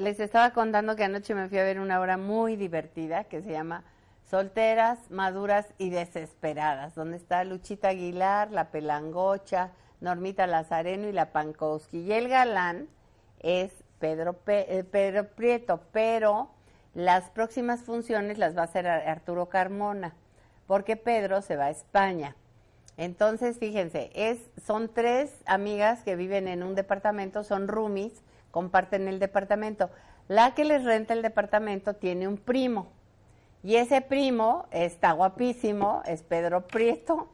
Les estaba contando que anoche me fui a ver una obra muy divertida que se llama Solteras, Maduras y Desesperadas, donde está Luchita Aguilar, la Pelangocha, Normita Lazareno y la Pankowski. Y el galán es Pedro, eh, Pedro Prieto, pero las próximas funciones las va a hacer Arturo Carmona, porque Pedro se va a España. Entonces, fíjense, es, son tres amigas que viven en un departamento, son roomies, comparten el departamento. La que les renta el departamento tiene un primo y ese primo está guapísimo, es Pedro Prieto.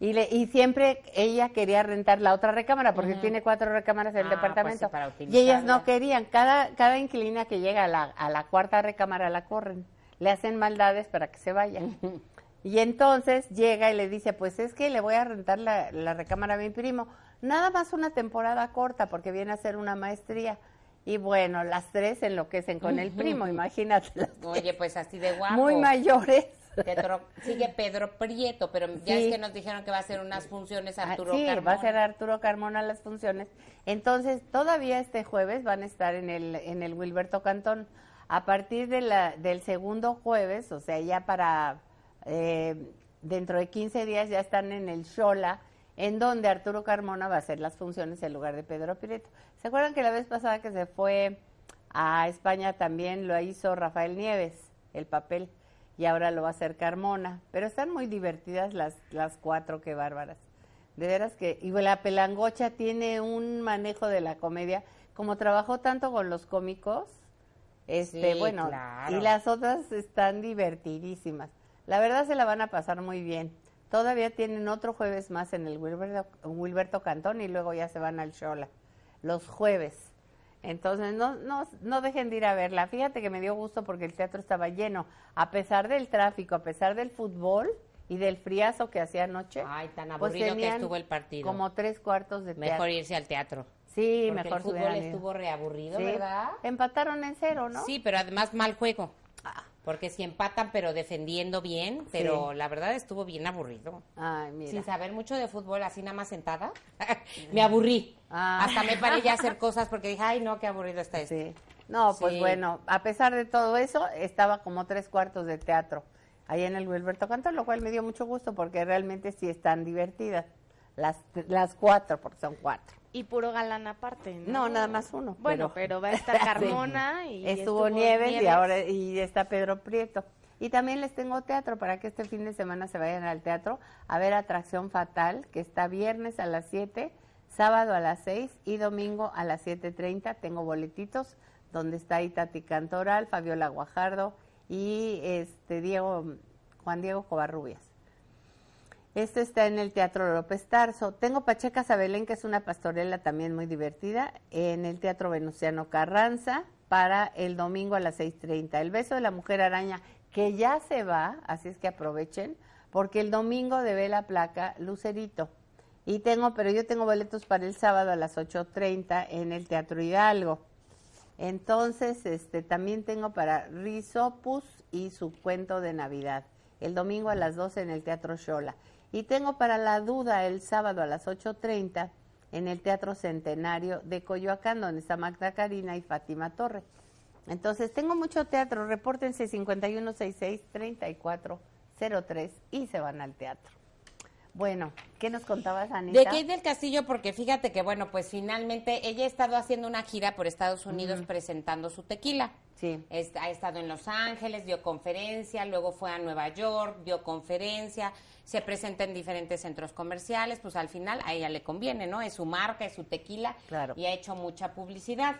Y, le, y siempre ella quería rentar la otra recámara porque tiene cuatro recámaras en el Ah, pues departamento. sí, y ellas no querían. Cada, cada inquilina que llega a la, a la cuarta recámara la corren. Le hacen maldades para que se vayan. Y entonces llega y le dice, pues es que le voy a rentar la, la recámara a mi primo. Nada más una temporada corta porque viene a hacer una maestría. Y bueno, las tres enloquecen con el primo, imagínate. Oye, pues así de guapo. Muy mayores. Pedro- sigue Pedro Prieto, pero ya Sí. es que nos dijeron que va a hacer unas funciones Ah, Arturo sí, Carmona. va a ser Arturo Carmona las funciones. Entonces, todavía este jueves van a estar en el, en el Wilberto Cantón. A partir de la, del segundo jueves, o sea, ya para eh, dentro de 15 días ya están en el Shola, en donde Arturo Carmona va a hacer las funciones en lugar de Pedro Prieto. ¿Se acuerdan que la vez pasada que se fue a España también lo hizo Rafael Nieves, el papel? y ahora lo va a hacer Carmona. Pero están muy divertidas las, las cuatro, qué bárbaras. De veras que, y la pelangocha tiene un manejo de la comedia, como trabajó tanto con los cómicos, este, Sí, bueno, claro. y las otras están divertidísimas. La verdad se la van a pasar muy bien. Todavía tienen otro jueves más en el Wilberto, Wilberto Cantón y luego ya se van al Shola, los jueves. Entonces, no, no, no dejen de ir a verla. Fíjate que me dio gusto porque el teatro estaba lleno. A pesar del tráfico, a pesar del fútbol y del friazo que hacía anoche. Ay, tan pues aburrido que estuvo el partido. Como tres cuartos de teatro. Mejor irse al teatro. Sí, Porque mejor el fútbol estuvo reaburrido, Sí. ¿verdad? Empataron en cero, ¿no? Sí, pero además mal juego. Porque si empatan, pero defendiendo bien, pero la verdad estuvo bien aburrido. Ay, mira. Sin saber mucho de fútbol, así nada más sentada, me aburrí. Ah. Hasta me paré ya a hacer cosas porque dije, ay, no, qué aburrido está esto. Sí. No, pues Sí. bueno, a pesar de todo eso, estaba como tres cuartos de teatro ahí en el Wilberto Cantón, lo cual me dio mucho gusto porque realmente sí están divertidas. Las, las cuatro, porque son cuatro. Y puro galán aparte, ¿no? No, nada más uno. Bueno, pero, va a estar Carmona y estuvo, Nieves, y ahora y está Pedro Prieto. Y también les tengo teatro para que este fin de semana se vayan al teatro a ver Atracción Fatal, que está viernes a las 7, sábado a las 6 y domingo a las 7.30. Tengo boletitos donde está Itati Cantoral, Fabiola Guajardo y este Diego Juan Diego Covarrubias. Este está en el Teatro López Tarso. Tengo Pacheca Sabelén, que es una pastorela también muy divertida, en el Teatro Venustiano Carranza para el domingo a las 6.30. El beso de la mujer araña, que ya se va, así es que aprovechen, porque el domingo debe la placa Lucerito. Y tengo, pero yo tengo boletos para el sábado a las 8.30 en el Teatro Hidalgo. Entonces, este, también tengo para Rizopus y su cuento de Navidad. El domingo a las 12 en el Teatro Shola. Y tengo para La Duda el sábado a las 8.30 en el Teatro Centenario de Coyoacán, donde está Magda Karina y Fátima Torre. Entonces, tengo mucho teatro. Repórtense 5166-3403 y se van al teatro. Bueno, ¿qué nos contabas, Anita? De Kate del Castillo, porque fíjate que, bueno, pues finalmente ella ha estado haciendo una gira por Estados Unidos presentando su tequila. Sí. Es- ha estado en Los Ángeles, dio conferencia, luego fue a Nueva York, dio conferencia, se presenta en diferentes centros comerciales, pues al final a ella le conviene, ¿no? Es su marca, es su tequila Claro. y ha hecho mucha publicidad.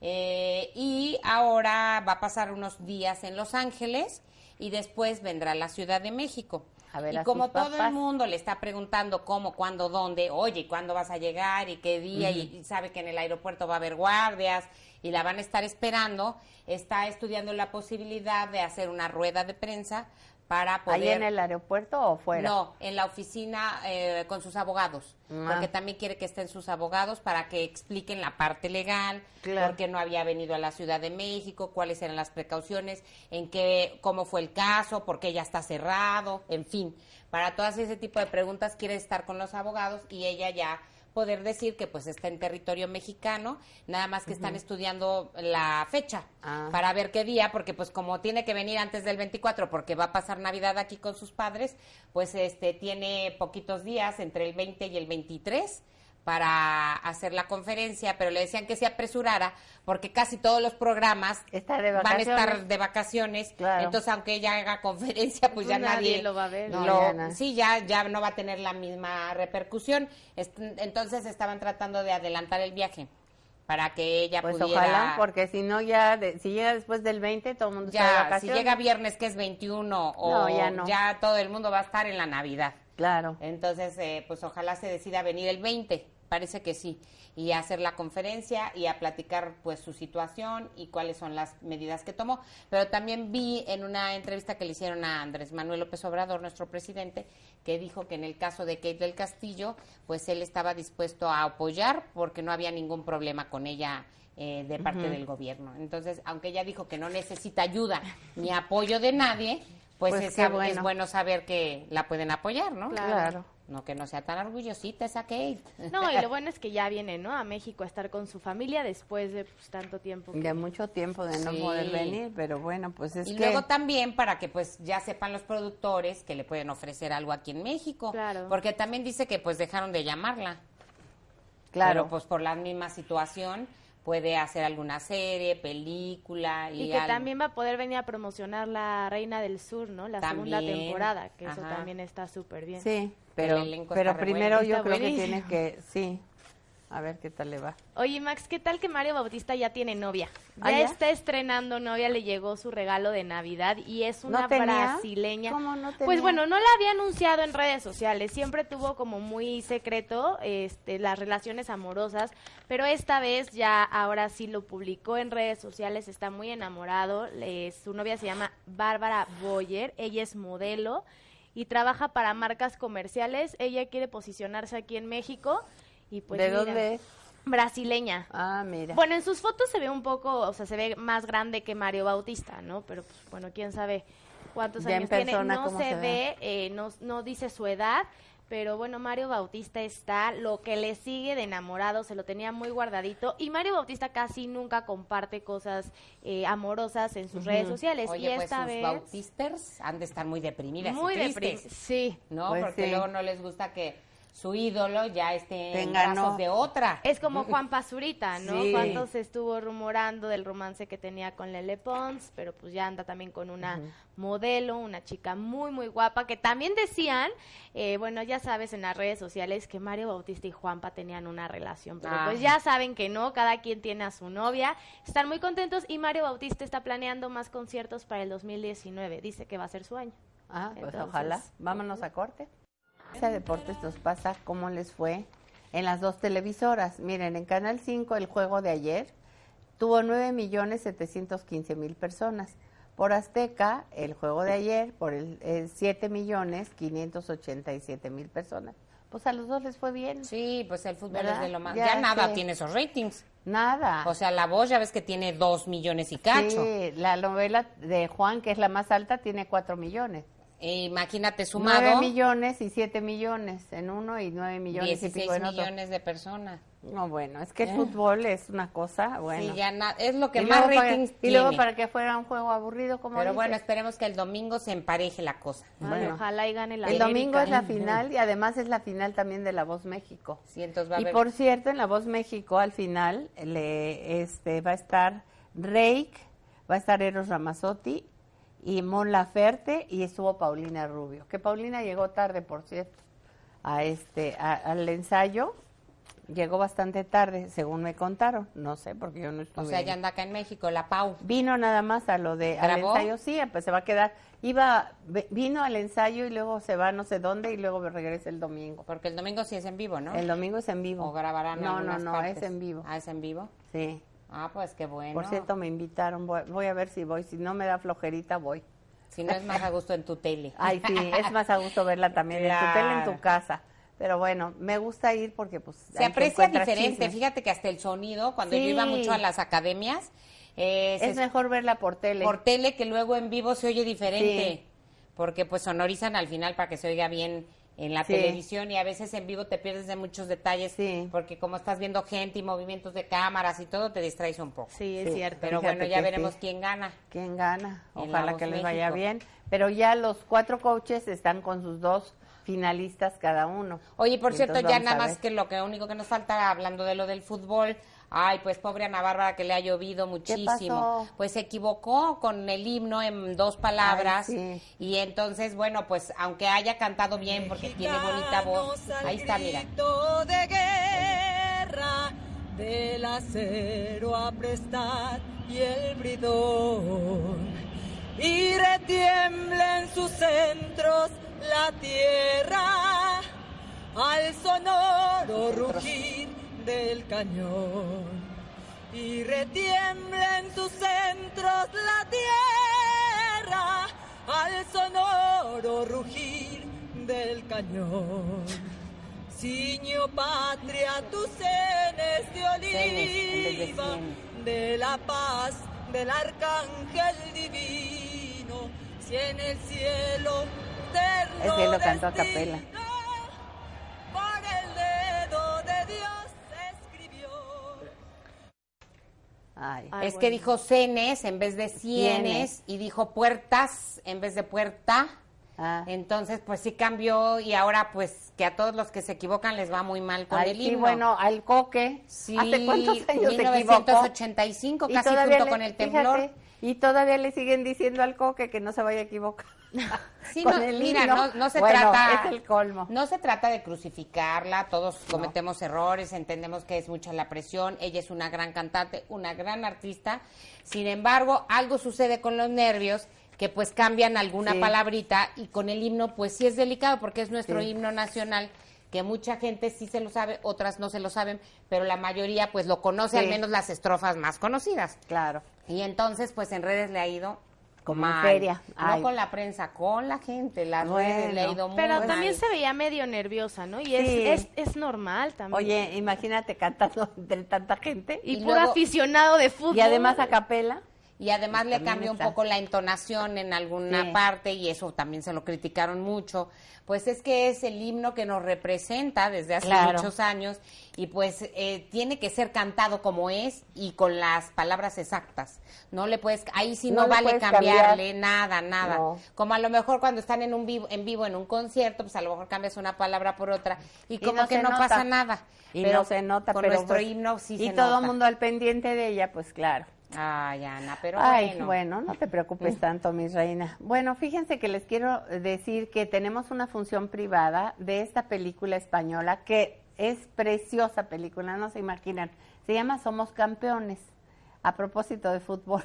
Eh, y ahora va a pasar unos días en Los Ángeles y después vendrá a la Ciudad de México. a ver y a como todo papás. el mundo le está preguntando cómo, cuándo, dónde, oye, ¿cuándo vas a llegar y qué día? y, y sabe que en el aeropuerto va a haber guardias y la van a estar esperando, está estudiando la posibilidad de hacer una rueda de prensa para poder... ¿Ahí en el aeropuerto o fuera? No, en la oficina eh, con sus abogados, Ah. porque también quiere que estén sus abogados para que expliquen la parte legal, Claro. por qué no había venido a la Ciudad de México, cuáles eran las precauciones, en qué, cómo fue el caso, por qué ya está cerrado, en fin. Para todas ese tipo de preguntas quiere estar con los abogados y ella ya poder decir que pues está en territorio mexicano, nada más que están estudiando la fecha Ah. para ver qué día, porque pues como tiene que venir antes del 24 porque va a pasar Navidad aquí con sus padres, pues este tiene poquitos días entre el 20 y el 23 para hacer la conferencia, pero le decían que se apresurara porque casi todos los programas van a estar de vacaciones, Claro. entonces aunque ella haga conferencia, pues, Pues ya nadie nadie, lo va a ver. No, lo- ya sí, ya ya no va a tener la misma repercusión. Est- Entonces estaban tratando de adelantar el viaje para que ella Pues pudiera ojalá, porque si no ya, de- si llega después del 20, todo el mundo está de ya, si llega viernes que es 21 o No, ya no. todo el mundo va a estar en la Navidad. Claro. Entonces, eh, pues ojalá se decida venir el 20, parece que sí, y a hacer la conferencia y a platicar pues su situación y cuáles son las medidas que tomó. Pero también vi en una entrevista que le hicieron a Andrés Manuel López Obrador, nuestro presidente, que dijo que en el caso de Kate del Castillo, pues él estaba dispuesto a apoyar porque no había ningún problema con ella. eh, de parte del gobierno. Entonces, aunque ella dijo que no necesita ayuda ni apoyo de nadie, pues, Pues es, bueno. es bueno saber que la pueden apoyar, ¿no? Claro. Claro. No que no sea tan orgullosita esa Kate. No, y lo bueno es que ya viene, ¿no? A México a estar con su familia después de pues, tanto tiempo. que- De mucho tiempo de no Sí. poder venir, pero bueno, pues es y que... luego también para que pues ya sepan los productores que le pueden ofrecer algo aquí en México. Claro. Porque también dice que pues dejaron de llamarla. claro. Pero pues por la misma situación puede hacer alguna serie, película y, Y que algo. también va a poder venir a promocionar la Reina del Sur, ¿no? La segunda temporada, que eso también está súper bien. Sí, pero, El pero primero yo creo que tiene que... Sí, a ver qué tal le va. Oye, Max, ¿qué tal que Mario Bautista ya tiene novia? Ya, ¿Ah, ya? está estrenando novia, le llegó su regalo de Navidad y es una brasileña. ¿Cómo no tenía? Pues bueno, no la había anunciado en redes sociales, siempre tuvo como muy secreto este, las relaciones amorosas, pero esta vez ya ahora sí lo publicó en redes sociales, está muy enamorado, le- su novia se llama Bárbara Boyer, ella es modelo y trabaja para marcas comerciales, ella quiere posicionarse aquí en México y pues ¿De mira, dónde es? brasileña. Ah, mira. Bueno, en sus fotos se ve un poco, o sea, se ve más grande que Mario Bautista, ¿no? Pero, pues, bueno, quién sabe cuántos Ya años tiene. No ¿cómo se, se ve, ve? eh, no, no dice su edad, pero bueno, Mario Bautista está, lo que le sigue de enamorado, se lo tenía muy guardadito. Y Mario Bautista casi nunca comparte cosas eh, amorosas en sus redes sociales. Oye, y pues esta sus vez... bautisters han de estar muy deprimidas Muy Sí. ¿no? Pues Porque sí. luego no les gusta que su ídolo ya esté en brazos no. de otra. Es como Juan Pazurita, ¿no? Sí. Cuando se estuvo rumorando del romance que tenía con Lele Pons, pero pues ya anda también con una modelo, una chica muy, muy guapa, que también decían, eh, bueno, ya sabes en las redes sociales que Mario Bautista y Juanpa tenían una relación, pero pues Ay. ya saben que no, cada quien tiene a su novia, están muy contentos y Mario Bautista está planeando más conciertos para el 2019, dice que va a ser su año. Ah, pues ojalá. Vámonos a corte. Ese deportes nos pasa cómo les fue en las dos televisoras. Miren, en Canal 5 el juego de ayer tuvo 9 millones 715 mil personas. Por Azteca, el juego de ayer, por el, eh, 7 millones 587 mil personas. Pues a los dos les fue bien. Sí, pues el fútbol ¿Verdad? es de lo más. Ya Ya, nada tiene esos ratings. Nada. O sea, la voz ya ves que tiene dos millones y cacho. Sí, la novela de Juan, que es la más alta, tiene 4 millones. Imagínate 9 sumado millones y 7 millones en uno y 9 millones y 16 pico en otro. millones de personas. No, bueno, es que el fútbol es una cosa, bueno. Sí, ya na- es lo que y, más luego para, ratings y tiene. luego para que fuera un juego aburrido, como Pero dices. bueno, esperemos que el domingo se empareje la cosa. Bueno. ojalá y gane la el domingo es la América. final y además es la final también de La Voz México. Sí, entonces va a Y haber- por cierto, en La Voz México al final le, este, va a estar Reik, va a estar Eros Ramazzotti y Mon Laferte y estuvo Paulina Rubio. Que Paulina llegó tarde, por cierto, a este, a- al ensayo, llegó bastante tarde, según me contaron. No sé, porque yo no estuve. O sea, ya anda acá en México, la Pau. Vino nada más a lo de al ensayo, sí, pues se va a quedar. Iba, vino al ensayo y luego se va no sé dónde y luego regresa el domingo. Porque el domingo sí es en vivo, ¿no? El domingo es en vivo. O grabarán No, no, algunas no, partes. es en vivo. Ah, es en vivo. Sí. Ah, pues qué bueno. Por cierto, me invitaron. Voy, voy a ver si voy. Si no me da flojerita, voy. Si no es más a gusto en tu tele. Ay, sí, es más a gusto verla también en tu tele, en tu casa. Pero bueno, me gusta ir porque pues Se aprecia diferente. Fíjate que hasta el sonido, cuando yo iba mucho a las academias, eh, Es mejor verla por tele. por tele que luego en vivo se oye diferente. Sí. Porque pues sonorizan al final para que se oiga bien en la Sí. televisión y a veces en vivo te pierdes de muchos detalles Sí. porque como estás viendo gente y movimientos de cámaras y todo te distraes un poco. Sí, es Sí. cierto. Pero Fíjate bueno, ya veremos sí. quién gana. ¿Quién gana? Ojalá que les vaya bien. Pero ya los cuatro coaches están con sus dos finalistas cada uno. Oye, por Y cierto, ya nada más que lo que único que nos falta hablando de lo del fútbol. Ay, pues pobre Ana Bárbara que le ha llovido muchísimo. pasó? Pues se equivocó con el himno en dos palabras Ay, sí. y entonces, bueno, pues aunque haya cantado bien porque tiene bonita voz. Ahí está, mira. grito de guerra, del acero a prestar y el bridón. Y retiembla en sus centros la tierra al sonoro rugir del cañón. Y retiembla en sus centros la tierra al sonoro rugir del cañón. Ciño patria, tus cenes de oliva, de la paz del arcángel divino, si en el cielo Es que lo cantó a capela. Ay. Ay, es que dijo cenes en vez de cienes y dijo puertas en vez de puerta. Ah. Entonces, pues sí cambió y ahora pues que a todos los que se equivocan les va muy mal con Ay, el himno. bueno, al coque. Sí, ¿Hace cuántos años se equivocó? 1985, Y casi todavía junto le- con el temblor. fíjate, y todavía le siguen diciendo al coque que no se vaya a equivocar. Sí, Con no, el mira, no, no se Bueno, trata. Es el colmo. No se trata de crucificarla, todos cometemos errores, entendemos que es mucha la presión, ella es una gran cantante, una gran artista. Sin embargo, algo sucede con los nervios que pues cambian alguna Sí. palabrita y con el himno pues sí es delicado porque es nuestro Sí. himno nacional que mucha gente sí se lo sabe, otras no se lo saben, pero la mayoría pues lo conoce, Sí. al menos las estrofas más conocidas. Claro. Y entonces, pues en redes le ha ido Como en feria. No con la prensa, con la gente. Las redes le ha Bueno. ido muy Pero mal. también se veía medio nerviosa, ¿no? Y es, Sí. es, es normal también. Oye, imagínate cantando entre tanta gente. y, y puro luego- aficionado de fútbol. Y además a capela. Y además le cambió un poco la entonación en alguna Sí. parte y eso también se lo criticaron mucho. Pues es que es el himno que nos representa desde hace Claro. muchos años y pues eh, tiene que ser cantado como es y con las palabras exactas. No le puedes, ahí sí No no, le vale cambiarle cambiar. nada, nada. No. Como a lo mejor cuando están en un vivo, en vivo en un concierto, pues a lo mejor cambias una palabra por otra y Y como no que no nota. pasa nada. Y pero no se nota, con pero nuestro pues- himno sí Y se todo el mundo al pendiente de ella, pues claro. Ay, Ana, pero Ay, bueno. bueno. no te preocupes tanto, mi reina. Bueno, fíjense que les quiero decir que tenemos una función privada de esta película española que es preciosa película, no se imaginan. Se llama Somos Campeones, a propósito de fútbol.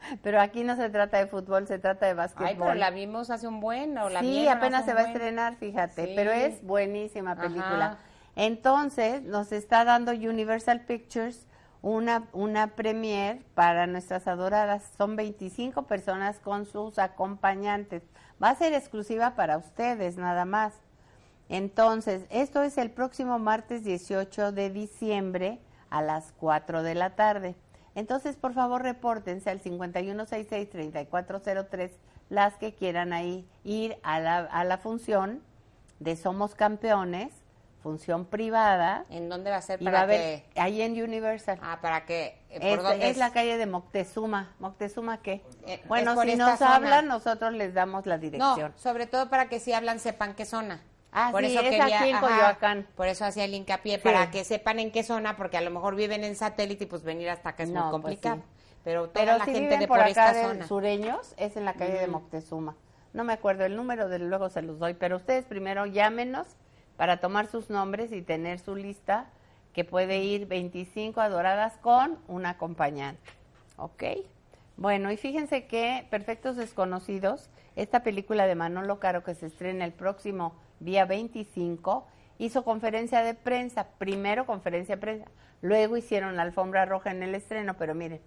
Pero aquí no se trata de fútbol, se trata de básquetbol. Ay, pero la vimos hace un buen, o la sí, apenas se va a estrenar, fíjate, Sí. pero es buenísima película. Ajá. Entonces, nos está dando Universal Pictures una, una premier para nuestras adoradas. Son 25 personas con sus acompañantes. Va a ser exclusiva para ustedes, nada más. Entonces, esto es el próximo martes 18 de diciembre a las 4 de la tarde. Entonces, por favor, repórtense al 5166-3403 las que quieran ahí ir a la, a la función de Somos Campeones, función privada, ¿En dónde va a ser para que ahí en Universal. Ah, para que eh, es, por dónde es la calle de Moctezuma. ¿Moctezuma qué? Eh, bueno, es por si nos zona. hablan, nosotros les damos la No, dirección. sobre todo para que si hablan sepan qué zona. Ah, sí, es aquí en Coyoacán. Por eso hacía el hincapié, Sí. para que sepan en qué zona, porque a lo mejor viven en satélite y pues venir hasta acá es No, muy pues complicado. sí. Pero toda Pero la si gente viven de por por, acá esta de zona. sureños, es en la calle de Moctezuma. No me acuerdo el número, de luego se los doy, pero ustedes primero llámenos para tomar sus nombres y tener su lista que puede ir 25 adoradas con un acompañante. ¿Ok? Bueno, y fíjense que Perfectos Desconocidos, esta película de Manolo Caro que se estrena el próximo día 25, hizo conferencia de prensa, primero conferencia de prensa, luego hicieron la alfombra roja en el estreno, pero miren,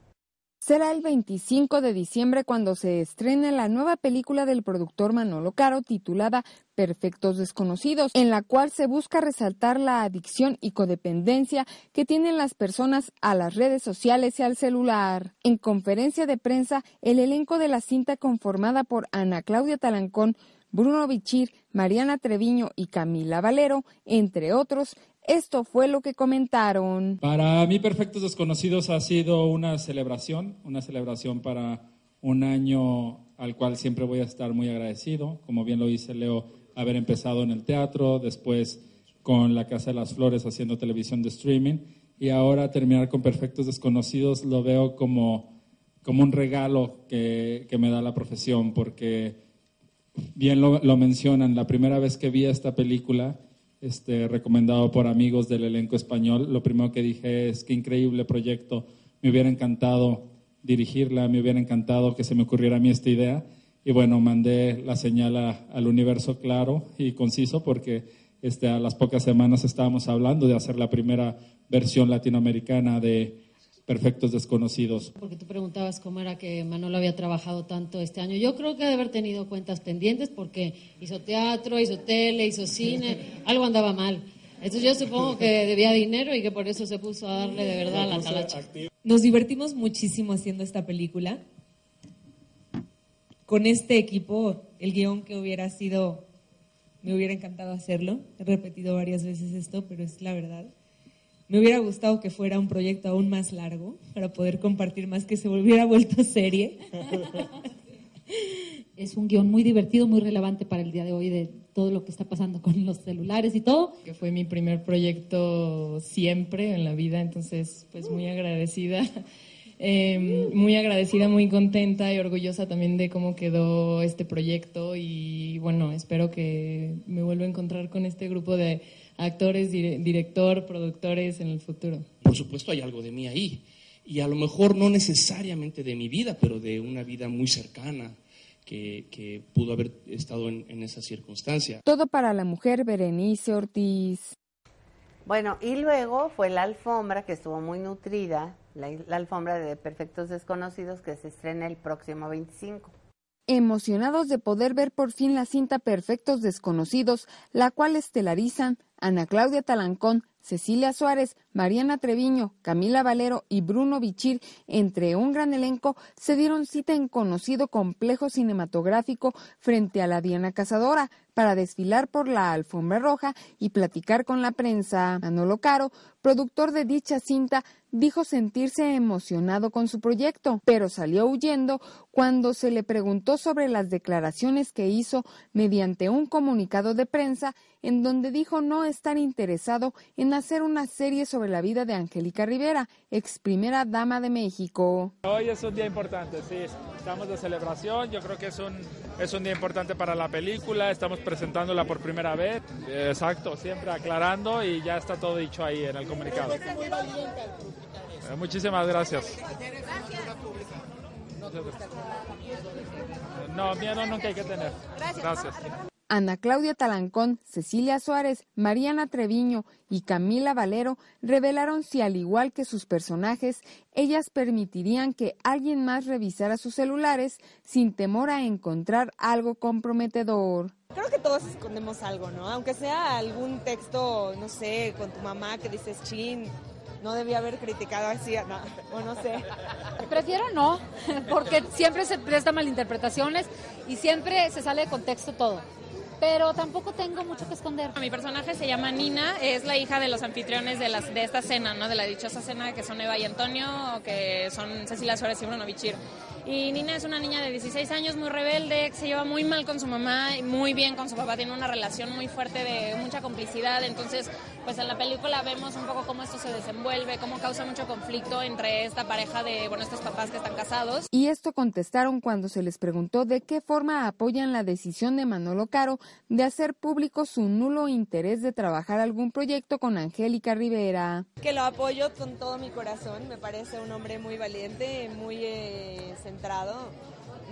Será el 25 de diciembre cuando se estrene la nueva película del productor Manolo Caro titulada Perfectos Desconocidos, en la cual se busca resaltar la adicción y codependencia que tienen las personas a las redes sociales y al celular. En conferencia de prensa, el elenco de la cinta conformada por Ana Claudia Talancón, Bruno Bichir, Mariana Treviño y Camila Valero, entre otros, esto fue lo que comentaron. Para mí, Perfectos Desconocidos ha sido una celebración, una celebración para un año al cual siempre voy a estar muy agradecido. Como bien lo dice Leo, haber empezado en el teatro, después con la Casa de las Flores haciendo televisión de streaming y ahora terminar con Perfectos Desconocidos lo veo como, como un regalo que, que me da la profesión porque bien lo, lo mencionan, la primera vez que vi esta película este, recomendado por amigos del elenco español. Lo primero que dije es qué increíble proyecto, me hubiera encantado dirigirla, me hubiera encantado que se me ocurriera a mí esta idea. Y bueno, mandé la señal al universo claro y conciso porque este, a las pocas semanas estábamos hablando de hacer la primera versión latinoamericana de perfectos desconocidos. Porque tú preguntabas cómo era que Manolo había trabajado tanto este año. Yo creo que debe haber tenido cuentas pendientes porque hizo teatro, hizo tele, hizo cine, algo andaba mal. Entonces yo supongo que debía dinero y que por eso se puso a darle de verdad a la talacha. Nos divertimos muchísimo haciendo esta película. Con este equipo, el guion que hubiera sido, me hubiera encantado hacerlo. He repetido varias veces esto, pero es la verdad. Me hubiera gustado que fuera un proyecto aún más largo para poder compartir más, que se volviera vuelto serie. Es un guion muy divertido, muy relevante para el día de hoy de todo lo que está pasando con los celulares y todo. Que fue mi primer proyecto siempre en la vida, entonces pues muy agradecida. Eh, muy agradecida, muy contenta y orgullosa también de cómo quedó este proyecto y bueno, espero que me vuelva a encontrar con este grupo de actores, director, productores en el futuro? Por supuesto hay algo de mí ahí. Y a lo mejor no necesariamente de mi vida, pero de una vida muy cercana, que, pudo haber estado en, esa circunstancia. Todo para la mujer Berenice Ortiz. Bueno, y luego fue la alfombra que estuvo muy nutrida, la, alfombra de Perfectos Desconocidos que se estrena el próximo 25 emocionados de poder ver por fin la cinta Perfectos Desconocidos, la cual estelarizan Ana Claudia Talancón, Cecilia Suárez, Mariana Treviño, Camila Valero y Bruno Bichir, entre un gran elenco, se dieron cita en conocido complejo cinematográfico frente a la Diana Cazadora para desfilar por la alfombra roja y platicar con la prensa. Manolo Caro, productor de dicha cinta, dijo sentirse emocionado con su proyecto, pero salió huyendo cuando se le preguntó sobre las declaraciones que hizo mediante un comunicado de prensa en donde dijo no estar interesado en hacer una serie sobre la vida de Angélica Rivera, ex primera dama de México. Hoy es un día importante, sí, estamos de celebración, yo creo que es un, es un día importante para la película, estamos presentándola por primera vez, exacto, siempre aclarando y ya está todo dicho ahí en el comunicado. Eh, muchísimas gracias. No, miedo nunca hay que tener. Gracias. Ana Claudia Talancón, Cecilia Suárez, Mariana Treviño y Camila Valero revelaron si al igual que sus personajes, ellas permitirían que alguien más revisara sus celulares sin temor a encontrar algo comprometedor. Creo que todos escondemos algo, ¿no? Aunque sea algún texto, no sé, con tu mamá que dices, chin, no debía haber criticado así, no, o no sé. Prefiero no, porque siempre se presta malinterpretaciones y siempre se sale de contexto todo pero tampoco tengo mucho que esconder. Mi personaje se llama Nina, es la hija de los anfitriones de, de esta cena, ¿no? de la dichosa cena que son Eva y Antonio, que son Cecilia Suárez y Bruno Bichir. Y Nina es una niña de 16 años, muy rebelde, que se lleva muy mal con su mamá y muy bien con su papá. Tiene una relación muy fuerte de mucha complicidad. Entonces, pues en la película vemos un poco cómo esto se desenvuelve, cómo causa mucho conflicto entre esta pareja de, bueno, estos papás que están casados. Y esto contestaron cuando se les preguntó de qué forma apoyan la decisión de Manolo Caro de hacer público su nulo interés de trabajar algún proyecto con Angélica Rivera. Que lo apoyo con todo mi corazón, me parece un hombre muy valiente, muy eh, centrado,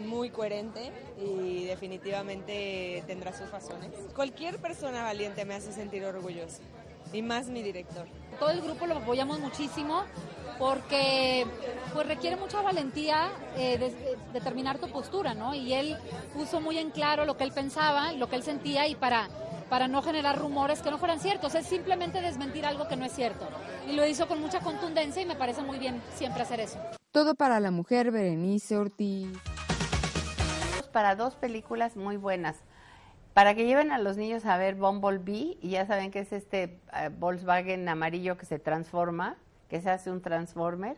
muy coherente y definitivamente tendrá sus razones. Cualquier persona valiente me hace sentir orgulloso y más mi director. Todo el grupo lo apoyamos muchísimo porque pues requiere mucha valentía eh, de- determinar tu postura, ¿no? Y él puso muy en claro lo que él pensaba, lo que él sentía y para para no generar rumores que no fueran ciertos, es simplemente desmentir algo que no es cierto. Y lo hizo con mucha contundencia y me parece muy bien siempre hacer eso. Todo para la mujer Berenice Ortiz. Para dos películas muy buenas. Para que lleven a los niños a ver Bumblebee, y ya saben que es este eh, Volkswagen amarillo que se transforma, que se hace un Transformer.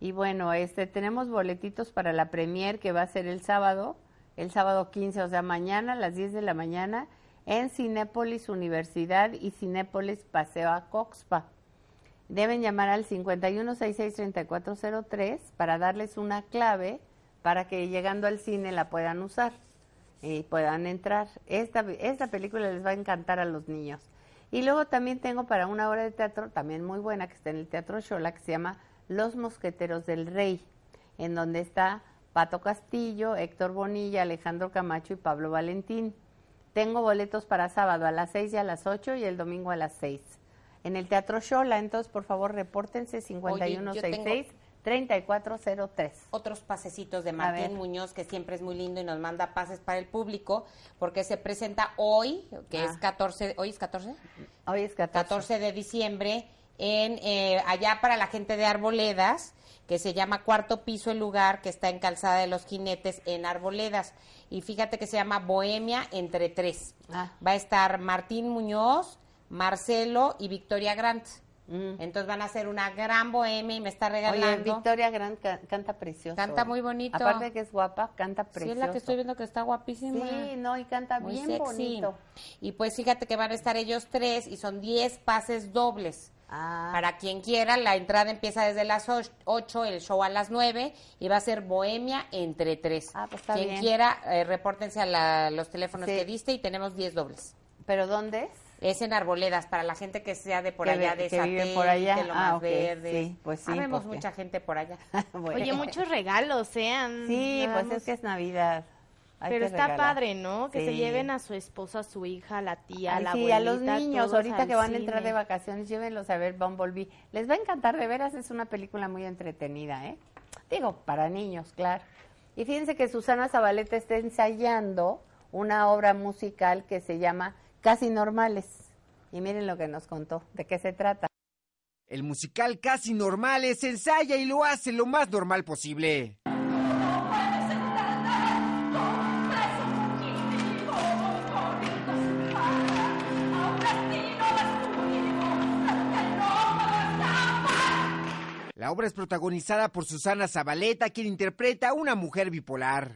Y bueno, este tenemos boletitos para la premier que va a ser el sábado, el sábado 15, o sea, mañana a las 10 de la mañana en Cinépolis Universidad y Cinépolis Paseo a Coxpa. Deben llamar al 5166-3403 para darles una clave para que llegando al cine la puedan usar y puedan entrar. Esta, esta película les va a encantar a los niños. Y luego también tengo para una obra de teatro, también muy buena, que está en el Teatro Shola, que se llama Los Mosqueteros del Rey, en donde está Pato Castillo, Héctor Bonilla, Alejandro Camacho y Pablo Valentín. Tengo boletos para sábado a las 6 y a las 8 y el domingo a las 6. En el Teatro Shola, entonces por favor repórtense 5166-3403. Otros pasecitos de. Martín Muñoz, que siempre es muy lindo y nos manda pases para el público, porque se presenta hoy, que Ah. es 14, ¿hoy es 14? Hoy es 14. 14 de diciembre, en eh, allá para la gente de Arboledas, que se llama Cuarto Piso el lugar, que está en Calzada de los Jinetes en Arboledas. Y fíjate que se llama Bohemia entre tres. Ah. Va a estar Martín Muñoz, Marcelo y Victoria Grant. Entonces van a hacer una gran bohemia y me está Mm. Oye, regalando. Victoria Grant ca- canta precioso. Canta muy bonito. Aparte de que es guapa, canta Sí, precioso. es la que estoy viendo que está guapísima. Sí, no, y canta Muy bien sexy. bonito. Y pues fíjate que van a estar ellos tres y son 10 pases dobles. Ah. Para quien quiera, la entrada empieza desde las 8, el show a las 9 y va a ser Bohemia entre tres. Ah, pues está quien bien. quiera, eh, repórtense a la- los teléfonos Sí. que diste y tenemos 10 dobles. ¿Pero dónde es? Es en Arboledas, para la gente que sea de por Que allá, de Satélite, por allá. lo Ah, más verde. sí, pues sí, Habemos porque- mucha gente por allá. Bueno. Oye, muchos regalos, ¿eh? Sí, Nada pues es que es Navidad. Hay Pero está regalar. padre, ¿no? Que se lleven a su esposa, a su hija, a la tía, a la sí, a los abuelita, niños, ahorita que van a entrar de vacaciones, llévenlos a ver Bumblebee. Les va a encantar, de veras, es una película muy entretenida, ¿eh? Digo, para niños, claro. Y fíjense que Susana Zabaleta está ensayando una obra musical que se llama Casi Normales. Y miren lo que nos contó, de qué se trata. El musical Casi Normales ensaya y lo hace lo más normal posible. La obra es protagonizada por Susana Zabaleta, quien interpreta a una mujer bipolar.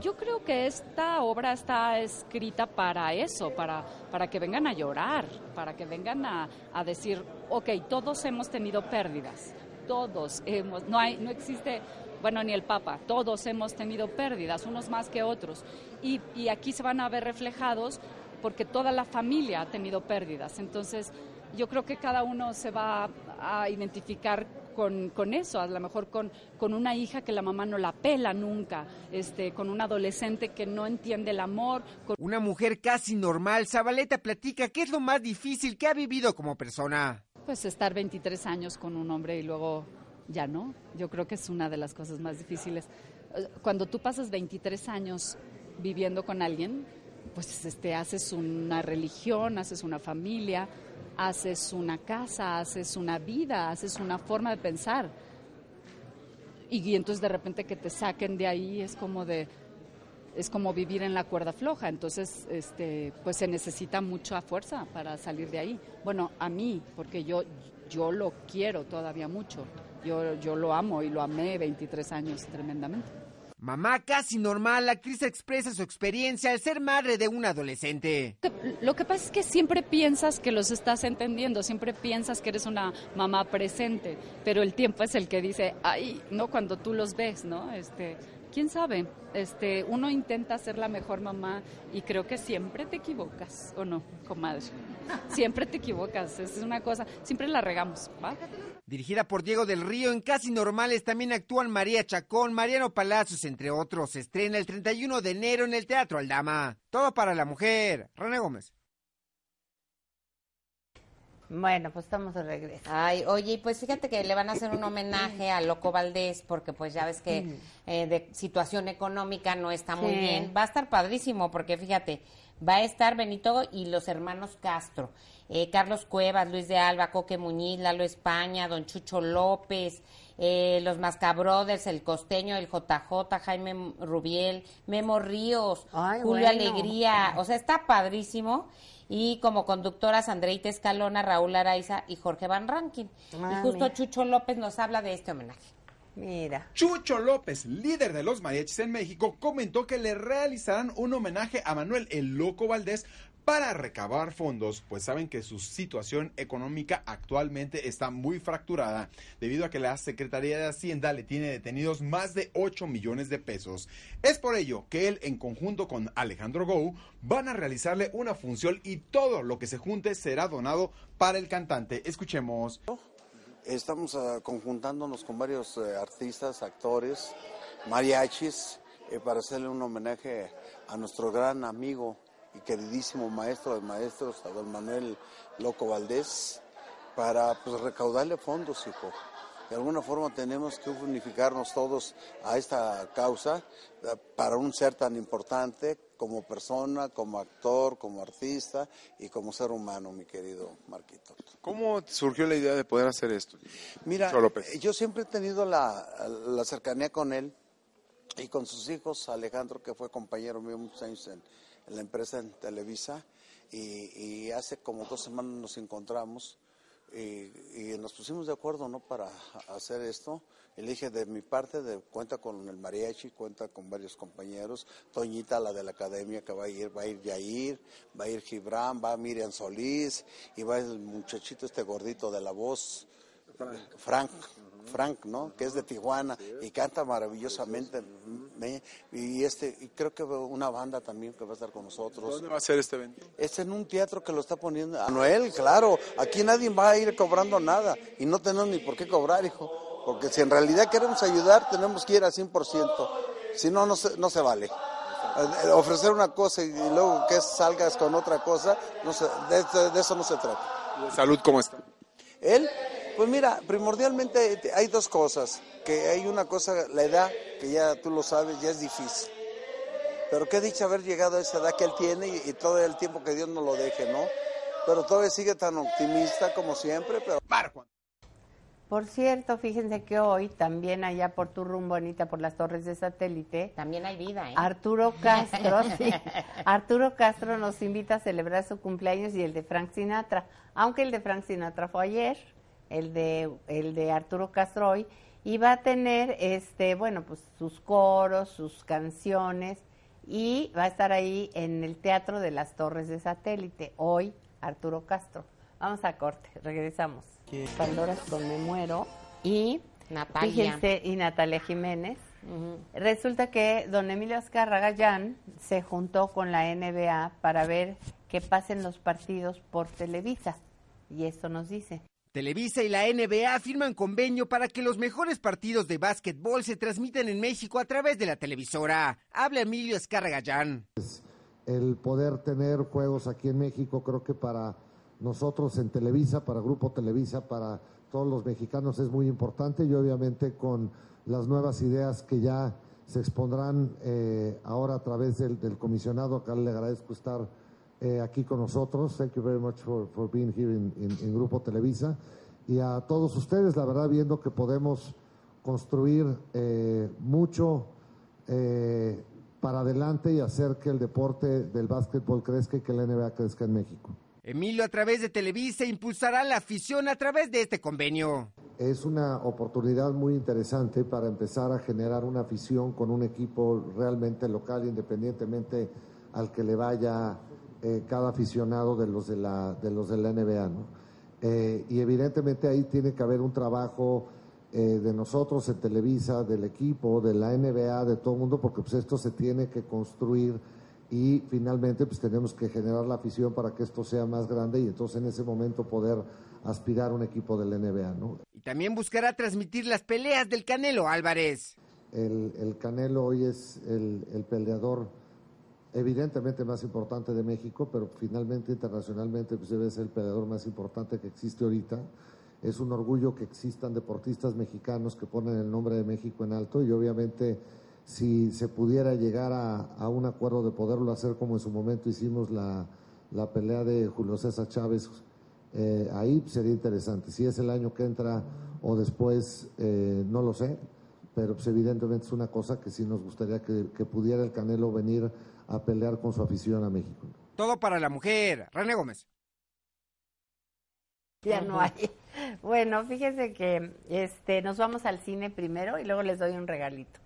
Yo, creo que esta obra está escrita para eso, para, para que vengan a llorar, para que vengan a, a decir, ok, todos hemos tenido pérdidas, todos hemos, no, hay, no existe, bueno, ni el Papa, todos hemos tenido pérdidas, unos más que otros. Y, y aquí se van a ver reflejados porque toda la familia ha tenido pérdidas. Entonces, yo creo que cada uno se va a identificar con, con eso, a lo mejor con, con una hija que la mamá no la pela nunca, este, con un adolescente que no entiende el amor. Con... Una mujer casi normal, Zabaleta platica qué es lo más difícil que ha vivido como persona. Pues estar 23 años con un hombre y luego ya no. Yo creo que es una de las cosas más difíciles. Cuando tú pasas 23 años viviendo con alguien, pues este, haces una religión, haces una familia, haces una casa, haces una vida, haces una forma de pensar. Y, entonces de repente que te saquen de ahí es como de es como vivir en la cuerda floja, entonces este pues se necesita mucha fuerza para salir de ahí. Bueno, a mí, porque yo yo lo quiero todavía mucho. Yo yo lo amo y lo amé 23 años tremendamente. Mamá casi normal, la actriz expresa su experiencia al ser madre de un adolescente. Lo que pasa es que siempre piensas que los estás entendiendo, siempre piensas que eres una mamá presente, pero el tiempo es el que dice, ay, no cuando tú los ves, ¿no? Este, quién sabe, este, uno intenta ser la mejor mamá y creo que siempre te equivocas, ¿o no, comadre? Siempre te equivocas, es una cosa, siempre la regamos, ¿va? Dirigida por Diego del Río, en Casi Normales también actúan María Chacón, Mariano Palacios, entre otros. Se estrena el 31 de enero en el Teatro Aldama. Todo para la mujer. René Gómez. Bueno, pues estamos de regreso. Ay, oye, pues fíjate que le van a hacer un homenaje a Loco Valdés, porque pues ya ves que eh, de situación económica no está muy Sí. bien. Va a estar padrísimo, porque fíjate, va a estar Benito y los hermanos Castro, eh, Carlos Cuevas, Luis de Alba, Coque Muñiz, Lalo España, Don Chucho López, eh, los Mascabrothers, el Costeño, el JJ, Jaime Rubiel, Memo Ríos, Ay, Julio bueno. Alegría, o sea, está padrísimo. Y como conductoras, Andreita Escalona, Raúl Araiza y Jorge Van Rankin. Ah, y justo mira. Chucho López nos habla de este homenaje. Mira. Chucho López, líder de los mariachis en México, comentó que le realizarán un homenaje a Manuel el Loco Valdés para recabar fondos, pues saben que su situación económica actualmente está muy fracturada, debido a que la Secretaría de Hacienda le tiene detenidos más de 8 millones de pesos. Es por ello que él, en conjunto con Alejandro Gou, van a realizarle una función y todo lo que se junte será donado para el cantante. Escuchemos. Estamos ah, conjuntándonos con varios eh, artistas, actores, mariachis, eh, para hacerle un homenaje a nuestro gran amigo y queridísimo maestro de maestros, don Manuel Loco Valdés, para pues, recaudarle fondos, hijo. De alguna forma tenemos que unificarnos todos a esta causa eh, para un ser tan importante como persona, como actor, como artista y como ser humano, mi querido Marquito. ¿Cómo surgió la idea de poder hacer esto? Mira, López. eh, yo siempre he tenido la, la cercanía con él y con sus hijos, Alejandro, que fue compañero mío muchos años en, en la empresa en Televisa, y, y hace como dos semanas nos encontramos y, y nos pusimos de acuerdo, ¿no?, para hacer esto. Y le dije, de mi parte, de, cuenta con el mariachi, cuenta con varios compañeros, Toñita, la de la academia, que va a ir, va a ir Yair, va a ir Gibran, va Miriam Solís, y va el muchachito este gordito de la voz, Frank, Frank, ¿no? Que es de Tijuana y canta maravillosamente. me- y este, y creo que una banda también que va a estar con nosotros. ¿Dónde va a ser este evento? Es en un teatro que lo está poniendo Manuel, claro. Aquí nadie va a ir cobrando nada y no tenemos ni por qué cobrar, hijo. Porque si en realidad queremos ayudar, tenemos que ir al 100%. Si no, no se, no se vale. Eh, Ofrecer una cosa y luego que salgas con otra cosa, no se- de, de- de eso no se trata. ¿De salud cómo está? Él, pues mira, primordialmente te- hay dos cosas. Que hay una cosa, la edad, que ya tú lo sabes, ya es difícil. Pero qué dicha haber llegado a esa edad que él tiene y, y todo el tiempo que Dios nos lo deje, ¿no? Pero todavía sigue tan optimista como siempre, pero... Por cierto, fíjense que hoy también allá por tu rumbo, Anita, por las torres de satélite. También hay vida, ¿eh? Arturo Castro, sí. Arturo Castro nos invita a celebrar su cumpleaños y el de Frank Sinatra. Aunque el de Frank Sinatra fue ayer, el de, el de Arturo Castro hoy. Y va a tener, este, bueno, pues sus coros, sus canciones. Y va a estar ahí en el Teatro de las Torres de Satélite. Hoy, Arturo Castro. Vamos a corte, regresamos. Pandoras con Me Muero. Y Natalia. Fíjense, y Natalia Jiménez. Resulta que don Emilio Azcárraga Gallán se juntó con la NBA para ver que pasen los partidos por Televisa. Y esto nos dice. Televisa y la NBA firman convenio para que los mejores partidos de básquetbol se transmitan en México a través de la televisora. Habla Emilio Escargallán. el poder tener juegos aquí en México, creo que para nosotros en Televisa, para Grupo Televisa, para todos los mexicanos es muy importante y obviamente con las nuevas ideas que ya se expondrán eh, ahora a través del, del comisionado, acá le agradezco estar eh, aquí con nosotros. Thank you very much for, for being here in, in- in Grupo Televisa. Y a todos ustedes, la verdad, viendo que podemos construir eh, mucho eh, para adelante y hacer que el deporte del básquetbol crezca y que la NBA crezca en México. Emilio a través de Televisa impulsará la afición a través de este convenio. es una oportunidad muy interesante para empezar a generar una afición con un equipo realmente local, independientemente al que le vaya eh, cada aficionado de los de la, de los de la NBA. ¿no? Eh, y evidentemente ahí tiene que haber un trabajo eh, de nosotros en Televisa, del equipo, de la NBA, de todo el mundo, porque pues esto se tiene que construir y finalmente pues tenemos que generar la afición para que esto sea más grande y entonces en ese momento poder aspirar a un equipo del NBA, ¿no? Y también buscará transmitir las peleas del Canelo Álvarez. El, el Canelo hoy es el, el, peleador evidentemente más importante de México, pero finalmente internacionalmente pues debe ser el peleador más importante que existe ahorita. Es un orgullo que existan deportistas mexicanos que ponen el nombre de México en alto y obviamente si se pudiera llegar a, un acuerdo de poderlo hacer como en su momento hicimos la, pelea de Julio César Chávez eh, ahí sería interesante. Si es el año que entra o después, eh, no lo sé, pero pues, evidentemente es una cosa que sí nos gustaría que, pudiera el Canelo venir a pelear con su afición a México. Todo para la mujer. René Gómez. Ya no hay. Bueno, fíjese que este, nos vamos al cine primero y luego les doy un regalito.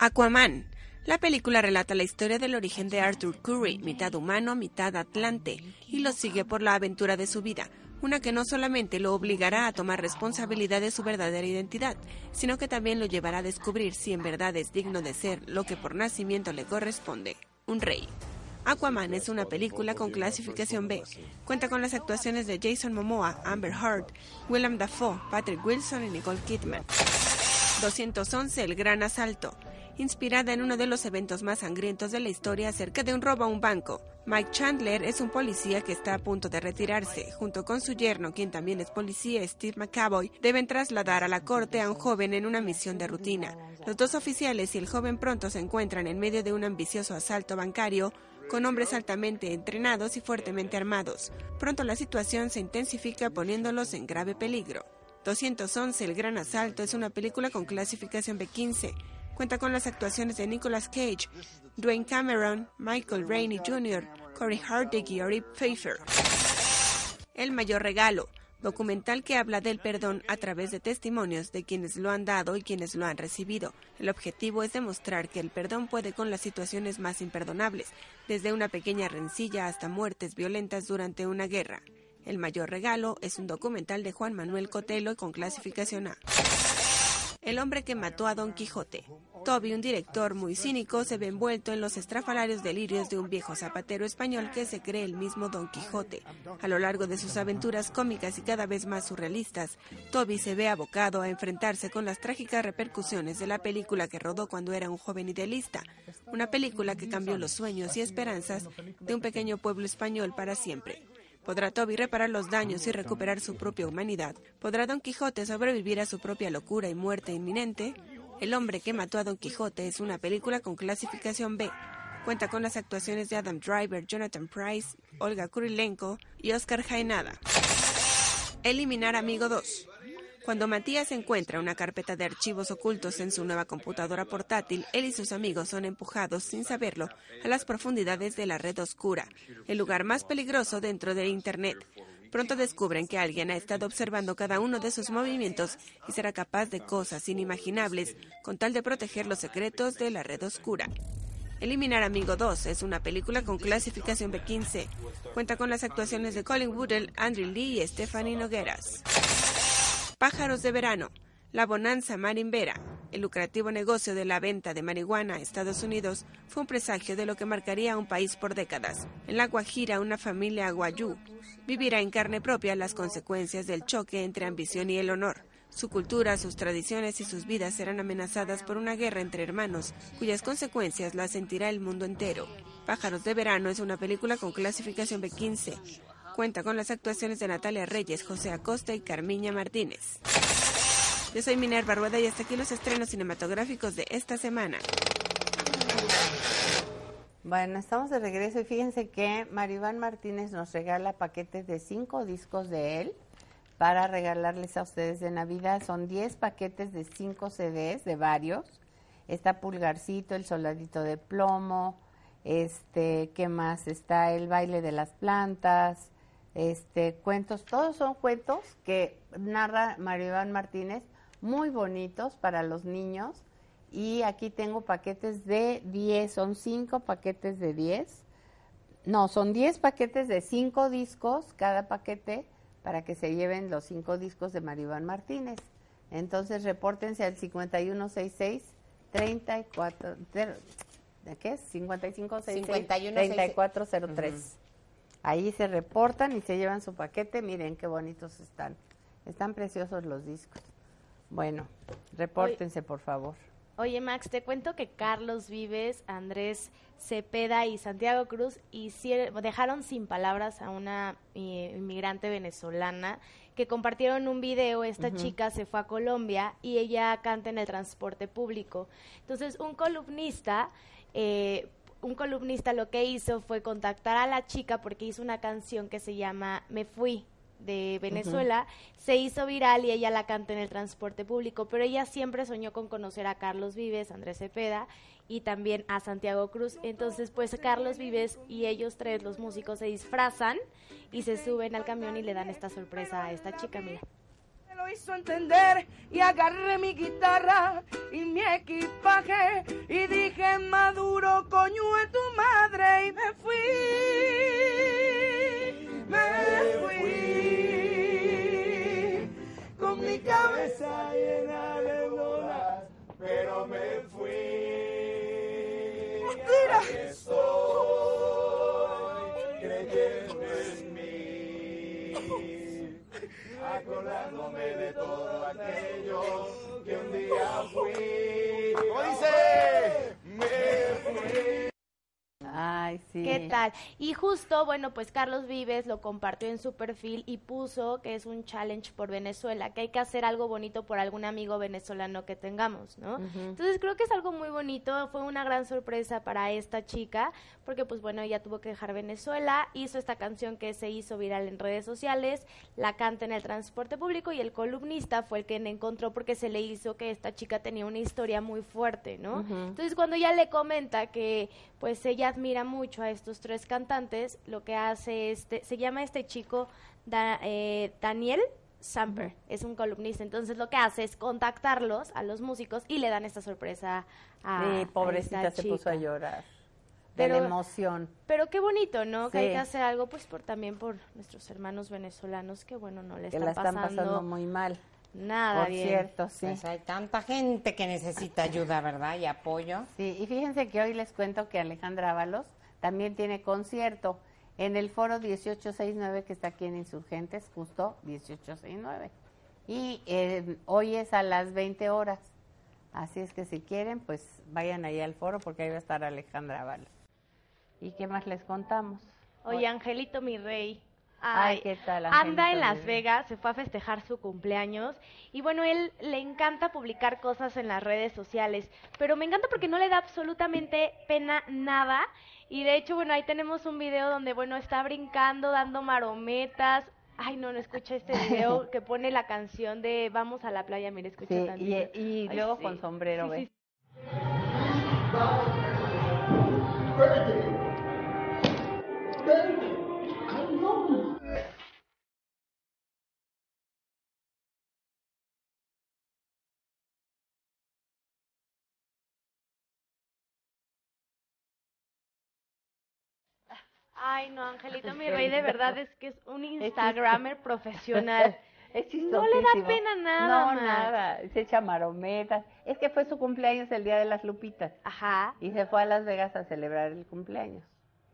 Aquaman la película relata la historia del origen de Arthur Curry, mitad humano, mitad atlante, y lo sigue por la aventura de su vida, una que no solamente lo obligará a tomar responsabilidad de su verdadera identidad, sino que también lo llevará a descubrir si en verdad es digno de ser lo que por nacimiento le corresponde, un rey. Aquaman es una película con clasificación B. Cuenta con las actuaciones de Jason Momoa, Amber Heard, Willem Dafoe, Patrick Wilson y Nicole Kidman. 211 El Gran Asalto inspirada en uno de los eventos más sangrientos de la historia acerca de un robo a un banco. Mike Chandler es un policía que está a punto de retirarse. Junto con su yerno, quien también es policía, Steve McAvoy, deben trasladar a la corte a un joven en una misión de rutina. Los dos oficiales y el joven pronto se encuentran en medio de un ambicioso asalto bancario con hombres altamente entrenados y fuertemente armados. Pronto la situación se intensifica poniéndolos en grave peligro. 211 El Gran Asalto es una película con clasificación B15 Cuenta con las actuaciones de Nicolas Cage, Dwayne Cameron, Michael Rainey Jr., Corey Hardig y Ori Pfeiffer. El mayor regalo, documental que habla del perdón a través de testimonios de quienes lo han dado y quienes lo han recibido. El objetivo es demostrar que el perdón puede con las situaciones más imperdonables, desde una pequeña rencilla hasta muertes violentas durante una guerra. El mayor regalo es un documental de Juan Manuel Cotelo con clasificación A. El hombre que mató a Don Quijote. Toby, un director muy cínico, se ve envuelto en los estrafalarios delirios de un viejo zapatero español que se cree el mismo Don Quijote. A lo largo de sus aventuras cómicas y cada vez más surrealistas, Toby se ve abocado a enfrentarse con las trágicas repercusiones de la película que rodó cuando era un joven idealista, una película que cambió los sueños y esperanzas de un pequeño pueblo español para siempre. ¿Podrá Toby reparar los daños y recuperar su propia humanidad? ¿Podrá Don Quijote sobrevivir a su propia locura y muerte inminente? El hombre que mató a Don Quijote es una película con clasificación B. Cuenta con las actuaciones de Adam Driver, Jonathan Price, Olga Kurilenko y Oscar Jaenada. Eliminar Amigo 2. Cuando Matías encuentra una carpeta de archivos ocultos en su nueva computadora portátil, él y sus amigos son empujados, sin saberlo, a las profundidades de la red oscura, el lugar más peligroso dentro de Internet. Pronto descubren que alguien ha estado observando cada uno de sus movimientos y será capaz de cosas inimaginables con tal de proteger los secretos de la red oscura. Eliminar Amigo 2 es una película con clasificación B15. Cuenta con las actuaciones de Colin Woodell, Andrew Lee y Stephanie Nogueras. Pájaros de verano. La bonanza marimbera, el lucrativo negocio de la venta de marihuana a Estados Unidos, fue un presagio de lo que marcaría un país por décadas. En la Guajira, una familia aguayú vivirá en carne propia las consecuencias del choque entre ambición y el honor. Su cultura, sus tradiciones y sus vidas serán amenazadas por una guerra entre hermanos, cuyas consecuencias las sentirá el mundo entero. Pájaros de Verano es una película con clasificación B15 cuenta con las actuaciones de Natalia Reyes, José Acosta y Carmiña Martínez. Yo soy Minerva Rueda y hasta aquí los estrenos cinematográficos de esta semana. Bueno, estamos de regreso y fíjense que Maribán Martínez nos regala paquetes de cinco discos de él para regalarles a ustedes de Navidad. Son 10 paquetes de cinco CDs de varios. Está Pulgarcito, El Soldadito de Plomo, este, ¿qué más? Está El Baile de las Plantas, este, cuentos, todos son cuentos que narra Mario Iván Martínez, muy bonitos para los niños. Y aquí tengo paquetes de 10, son 5 paquetes de 10. No, son 10 paquetes de 5 discos cada paquete para que se lleven los 5 discos de Mario Iván Martínez. Entonces, repórtense al 5166 34 ¿de qué es? 5566 3403. Ahí se reportan y se llevan su paquete. Miren qué bonitos están. Están preciosos los discos. Bueno, repórtense, por favor. Oye, Max, te cuento que Carlos Vives, Andrés Cepeda y Santiago Cruz hicieron, dejaron sin palabras a una eh, inmigrante venezolana que compartieron un video. Esta chica se fue a Colombia y ella canta en el transporte público. Entonces, un columnista eh, un columnista lo que hizo fue contactar a la chica porque hizo una canción que se llama Me Fui de Venezuela, se hizo viral y ella la canta en el transporte público, pero ella siempre soñó con conocer a Carlos Vives, Andrés Cepeda y también a Santiago Cruz. Entonces, pues Carlos Vives y ellos tres, los músicos, se disfrazan y se suben al camión y le dan esta sorpresa a esta chica, mira lo hizo entender y agarré mi guitarra y mi equipaje y dije maduro coño es tu madre y me fui. Me fui. Con mi cabeza llena de bolas pero me fui. Mentira. estoy creyendo en acordándome de todo aquello que un día fui. ¿Cómo dice? Me fui. Ay, sí. ¿Qué tal? Y justo, bueno, pues Carlos Vives lo compartió en su perfil y puso que es un challenge por Venezuela, que hay que hacer algo bonito por algún amigo venezolano que tengamos, ¿no? Entonces creo que es algo muy bonito, fue una gran sorpresa para esta chica, porque pues bueno, ella tuvo que dejar Venezuela, hizo esta canción que se hizo viral en redes sociales, la canta en el transporte público y el columnista fue el que encontró porque se le hizo que esta chica tenía una historia muy fuerte, ¿no? Entonces cuando ella le comenta que pues ella admira mucho a estos tres cantantes, lo que hace este, se llama este chico eh, Daniel Samper, es un columnista, entonces lo que hace es contactarlos a los músicos y le dan esta sorpresa a, pobrecita se puso a llorar de la emoción. Pero qué bonito, ¿no? Que hay que hacer algo pues por también por nuestros hermanos venezolanos que bueno, no le que están, la están pasando, muy mal. Nada Por cierto, sí. Pues hay tanta gente que necesita ayuda, ¿verdad? Y apoyo. Sí, y fíjense que hoy les cuento que Alejandra Ábalos también tiene concierto en el foro 1869 que está aquí en Insurgentes, justo 1869. Y eh, hoy es a las 20 horas. Así es que si quieren, pues vayan ahí al foro porque ahí va a estar Alejandra Ábalos. ¿Y qué más les contamos? Oye, Angelito, mi rey. Ay, ¿qué tal, anda en Las? Vegas, se fue a festejar su cumpleaños y bueno, él le encanta publicar cosas en las redes sociales, pero me encanta porque no le da absolutamente pena nada y de hecho, bueno, ahí tenemos un video donde, bueno, está brincando, dando marometas. Ay, no, no escucha este video que pone la canción de Vamos a la playa, mire, escucha Sí, tantito. y, y Ay, luego sí. con sombrero, Sí, ¿ves? Ay, no, Angelito, mi rey, de verdad es que es un Instagramer profesional. Es No le da pena nada, No, Max. nada. Se echa marometas. Es que fue su cumpleaños el día de las Lupitas. Ajá. Y se fue a Las Vegas a celebrar el cumpleaños.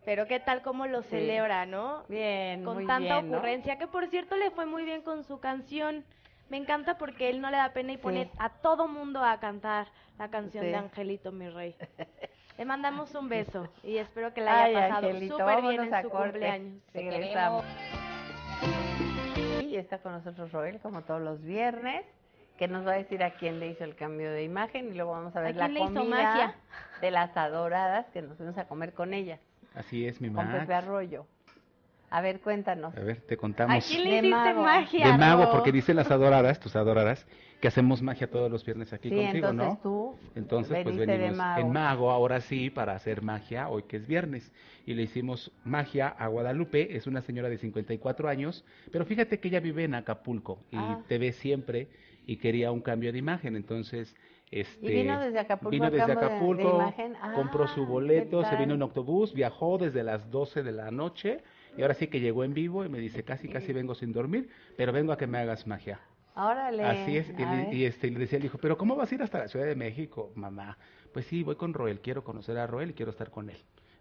Pero qué tal cómo lo Sí. celebra, ¿no? Bien, Con muy tanta bien, ¿no? ocurrencia, que por cierto le fue muy bien con su canción. Me encanta porque él no le da pena y pone a todo mundo a cantar la canción Sí. de Angelito, mi rey. Le mandamos un beso y espero que la haya Ay, pasado súper bien en a su corte. cumpleaños. Regresamos. Y está con nosotros Roel, como todos los viernes, que nos va a decir a quién le hizo el cambio de imagen y luego vamos a ver la comida magia? de las adoradas que nos fuimos a comer con ella, Así es, mi con Max. Pepe Arroyo. A ver, cuéntanos. A ver, te contamos. ¿A quién le hiciste magia? De mago, porque dicen las adoradas, tus adoradas, que hacemos magia todos los viernes aquí Sí, contigo, entonces ¿no? tú Entonces, pues de venimos mago. en mago, ahora sí, para hacer magia, hoy que es viernes. Y le hicimos magia a Guadalupe, es una señora de 54 años, pero fíjate que ella vive en Acapulco y Ah. te ve siempre y quería un cambio de imagen, entonces... Este, ¿Y vino desde Acapulco vino desde cambio de- de Acapulco, imagen? compró Ah, su boleto, ¿qué se vino en autobús, viajó desde las 12 de la noche y ahora sí que llegó en vivo y me dice, casi, casi vengo sin dormir, pero vengo a que me hagas magia. Órale. Así es, y, le- y este, y le decía el hijo, pero ¿cómo vas a ir hasta la Ciudad de México, mamá? Pues sí, voy con Roel, quiero conocer a Roel y quiero estar con él.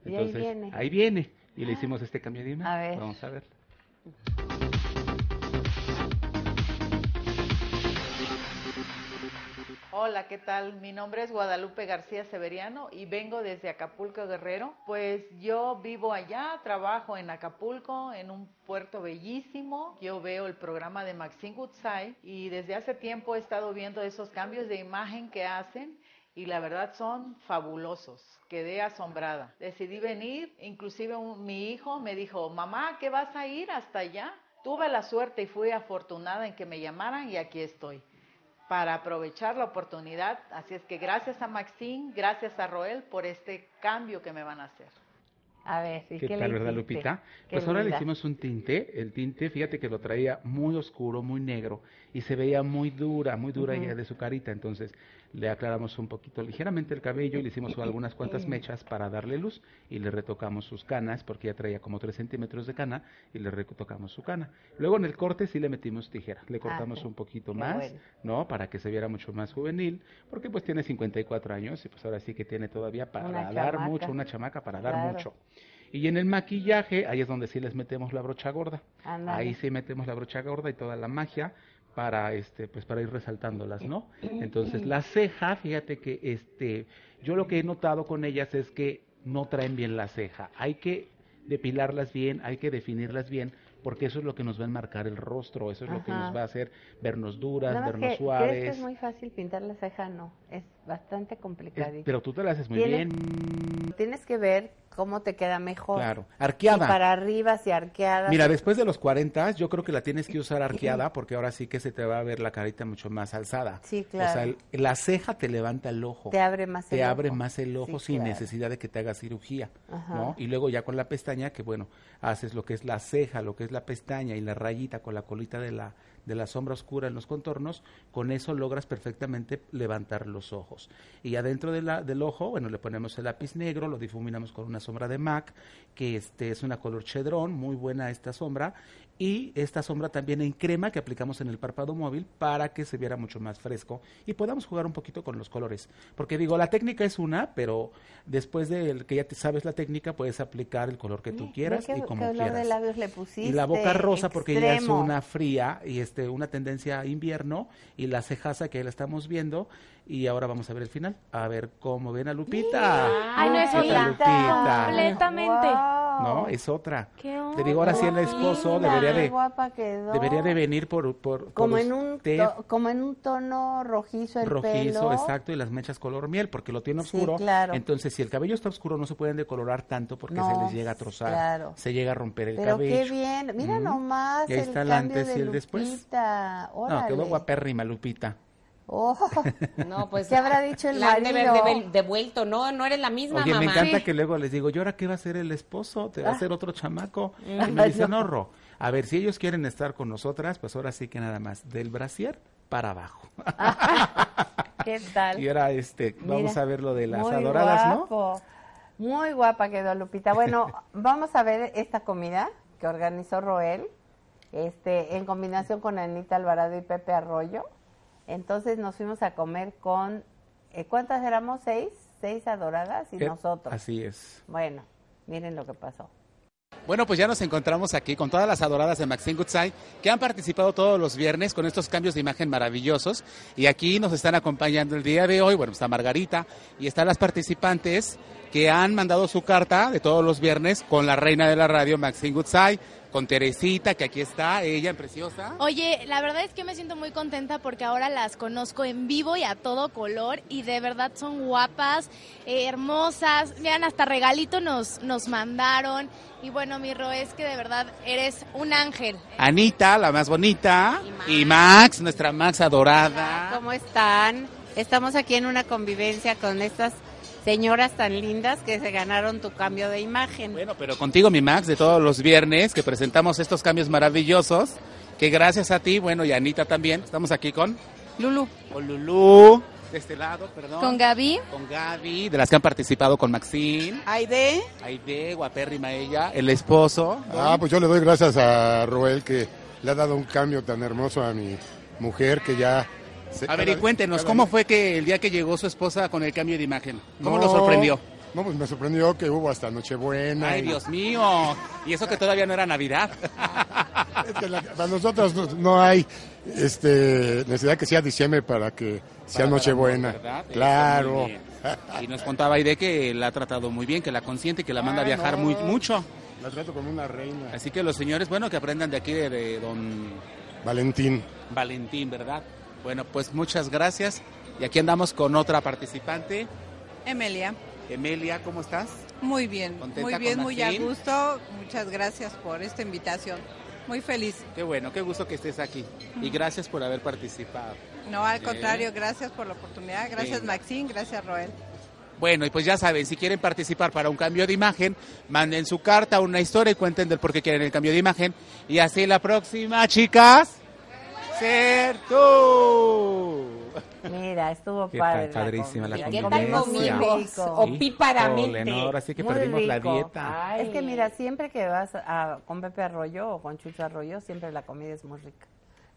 Y ahí Entonces, viene. ahí viene. Y le hicimos este cambio de imagen. A ver. Vamos a ver. Hola, ¿qué tal? Mi nombre es Guadalupe García Severiano y vengo desde Acapulco Guerrero. Pues yo vivo allá, trabajo en Acapulco, en un puerto bellísimo. Yo veo el programa de Maxine Goodside y desde hace tiempo he estado viendo esos cambios de imagen que hacen y la verdad son fabulosos. Quedé asombrada. Decidí venir, inclusive mi hijo me dijo, mamá, ¿qué vas a ir hasta allá? Tuve la suerte y fui afortunada en que me llamaran y aquí estoy para aprovechar la oportunidad. Así es que gracias a Maxine, gracias a Roel por este cambio que me van a hacer. A ver, ¿y ¿Qué, qué, tal, le verdad? Lupita? Qué Pues ahora le hicimos un tinte. El tinte, fíjate que lo traía muy oscuro, muy negro y se veía muy dura, muy dura ya de su carita. Entonces le aclaramos un poquito ligeramente el cabello y le hicimos algunas cuantas mechas para darle luz y le retocamos sus canas porque ya traía como 3 centímetros de cana y le retocamos su cana. Luego en el corte sí le metimos tijera, le cortamos sí. un poquito más, bueno. ¿no? Para que se viera mucho más juvenil porque pues tiene 54 años y pues ahora sí que tiene todavía para Una dar chamaca. mucho, una chamaca para dar mucho. Y en el maquillaje, ahí es donde sí les metemos la brocha gorda. Ándale. Ahí sí metemos la brocha gorda y toda la magia para este pues para ir resaltándolas, ¿no? Entonces, la ceja, fíjate que este yo lo que he notado con ellas es que no traen bien la ceja. Hay que depilarlas bien, hay que definirlas bien, porque eso es lo que nos va a enmarcar el rostro, eso es lo que nos va a hacer vernos duras, Nada vernos que, suaves. ¿Crees que es muy fácil pintar la ceja? No, es bastante complicadito. pero tú te la haces muy Tienes- bien. Tienes que ver cómo te queda mejor. Claro. Arqueada. Para arriba, si arqueada. Mira, después de los 40, yo creo que la tienes que usar arqueada porque ahora sí que se te va a ver la carita mucho más alzada. Sí, O sea, claro. el- la ceja te levanta el ojo. Te abre más Te el abre ojo. más el ojo Sí, sin claro. necesidad de que te hagas cirugía, Ajá. ¿no? Y luego ya con la pestaña, que bueno, haces lo que es la ceja, lo que es la pestaña y la rayita con la colita de la de la sombra oscura en los contornos, con eso logras perfectamente levantar los ojos. Y adentro de la, del ojo, bueno, le ponemos el lápiz negro, lo difuminamos con una sombra de MAC, que este es una color chedrón, muy buena esta sombra, y esta sombra también en crema que aplicamos en el párpado móvil para que se viera mucho más fresco y podamos jugar un poquito con los colores. Porque digo, la técnica es una, pero después de que ya te sabes la técnica, puedes aplicar el color que tú quieras ¿Qué, y como quieras. de labios le pusiste? Y la boca rosa porque ya es una fría y este una tendencia a invierno y la cejaza que ahí la estamos viendo y ahora vamos a ver el final. A ver cómo ven a Lupita. Ay, no es ¿Qué tal, otra. Lupita? Completamente. No, es otra. ¿Qué Te digo, ahora sí el esposo debería Qué de guapa quedó. debería de venir por por, por como en un to- como en un tono rojizo el rojizo, pelo. exacto, y las mechas color miel porque lo tiene Sí, oscuro. claro. Entonces, si el cabello está oscuro no se pueden decolorar tanto porque No, se les llega a trozar, claro. se llega a romper el Pero cabello. qué bien, mira Ujú. nomás Y ahí el está el cambio antes de y el después. Lupita. No, Órale. quedó guapérrima Lupita. Oh, No, pues. ¿Qué habrá dicho el la han de haber devuelto. No, no eres la misma, Oye, me mamá. encanta que luego les digo, ¿y ahora qué va a hacer el esposo? ¿Te va a Ah. hacer otro chamaco? Y me dicen, no. no, Ro, a ver, si ellos quieren estar con nosotras, pues ahora sí que nada más, del brasier para abajo. ¿Qué tal? Y ahora, este, vamos Mira, a ver lo de las muy adoradas, ¿no? guapo. Muy guapa quedó Lupita. Bueno, vamos a ver esta comida que organizó Roel, este, en combinación con Anita Alvarado y Pepe Arroyo. Entonces nos fuimos a comer con, eh, ¿cuántas éramos? ¿Seis? Seis adoradas y Eh, nosotros. Así es. Bueno, miren lo que pasó. Bueno, pues ya nos encontramos aquí con todas las adoradas de Maxine Goodside que han participado todos los viernes con estos cambios de imagen maravillosos. Y aquí nos están acompañando el día de hoy. Bueno, está Margarita y están las participantes que han mandado su carta de todos los viernes con la reina de la radio, Maxine Goodside. Con Teresita, que aquí está, ella preciosa. Oye, la verdad es que me siento muy contenta porque ahora las conozco en vivo y a todo color y de verdad son guapas, eh, hermosas. Miren, hasta regalito nos, nos mandaron. Y bueno, mi Ro, es que de verdad eres un ángel. Anita, la más bonita, y Max, nuestra Max adorada. ¿Cómo están? Estamos aquí en una convivencia con estas señoras tan lindas que se ganaron tu cambio de imagen. Bueno, pero contigo, mi Max, de todos los viernes que presentamos estos cambios maravillosos, que gracias a ti, bueno, y a Anita también, estamos aquí con Lulu. Con Lulu, de este lado, perdón. Con Gaby. Con Gaby, de las que han participado con Maxine. Aide. Aide, guapérrima ella, el esposo. Ah, pues yo le doy gracias a Roel que le ha dado un cambio tan hermoso a mi mujer que ya... A ver, y cuéntenos, cada ¿cómo fue que el día que llegó su esposa con el cambio de imagen? ¿Cómo No, lo sorprendió? No, pues me sorprendió que hubo hasta Nochebuena. Ay, y- Dios mío. Y eso que todavía no era Navidad. Es que la- para nosotros no, no hay este, necesidad que sea diciembre para que sea Para Nochebuena. Claro. Y nos contaba Aide que la ha tratado muy bien, que la consiente, que la manda a Ah, viajar muy mucho. La trato como una reina. Así que los señores, bueno, que aprendan de aquí de, de don Valentín. Valentín, ¿verdad? Bueno, pues muchas gracias. Y aquí andamos con otra participante. Emelia. Emelia, ¿cómo estás? Muy bien, ¿Contenta muy bien, muy a gusto. Muchas gracias por esta invitación. Muy feliz. Qué bueno, qué gusto que estés aquí. Y gracias por haber participado. No, al contrario, gracias por la oportunidad. Gracias. Maxine. Gracias, Roel. Bueno, y pues ya saben, si quieren participar para un cambio de imagen, manden su carta, una historia y cuenten del por qué quieren el cambio de imagen. Y así la próxima, chicas, ser tú. Mira, estuvo Qué padre. pa- padrísima la comida. convivencia. Muy rico. Opíparamente. Ole, no, ahora sí que Muy perdimos la rico. dieta. Es que mira, siempre que vas a- con Pepe Arroyo o con Chucho Arroyo, siempre la comida es muy rica.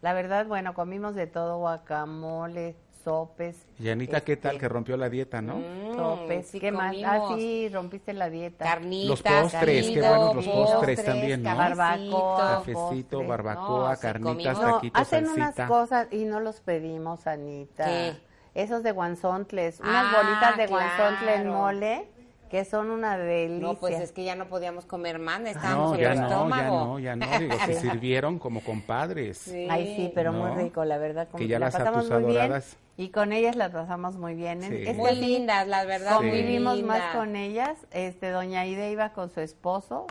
La verdad, bueno, comimos de todo, guacamole, sopes. Y Anita, ¿qué este, tal que rompió la dieta, no? Sopes, sí ¿qué más? comimos. Ah, sí, rompiste la dieta. Carnitas, Los postres, qué buenos los postres también, ¿no? Barbacoa, Cafecito, postre. barbacoa, No, sí carnitas, comimos. No, taquitos, hacen salsita. unas cosas y no los pedimos, Anita. ¿Qué? Esos de guanzontles, unas Ah, bolitas de guanzontle en claro. mole, que son una delicia. No, pues es que ya no podíamos comer más, estábamos No, en ya el no, ya estómago. no, ya no. Digo, se sirvieron como compadres. Ay, sí, pero ¿No? muy rico, la verdad. Que ya la las pasamos muy bien. Y con ellas la pasamos muy bien. Sí. Es que Muy sí, lindas, la verdad. Convivimos más lindas. con ellas. Este, doña Ida iba con su esposo,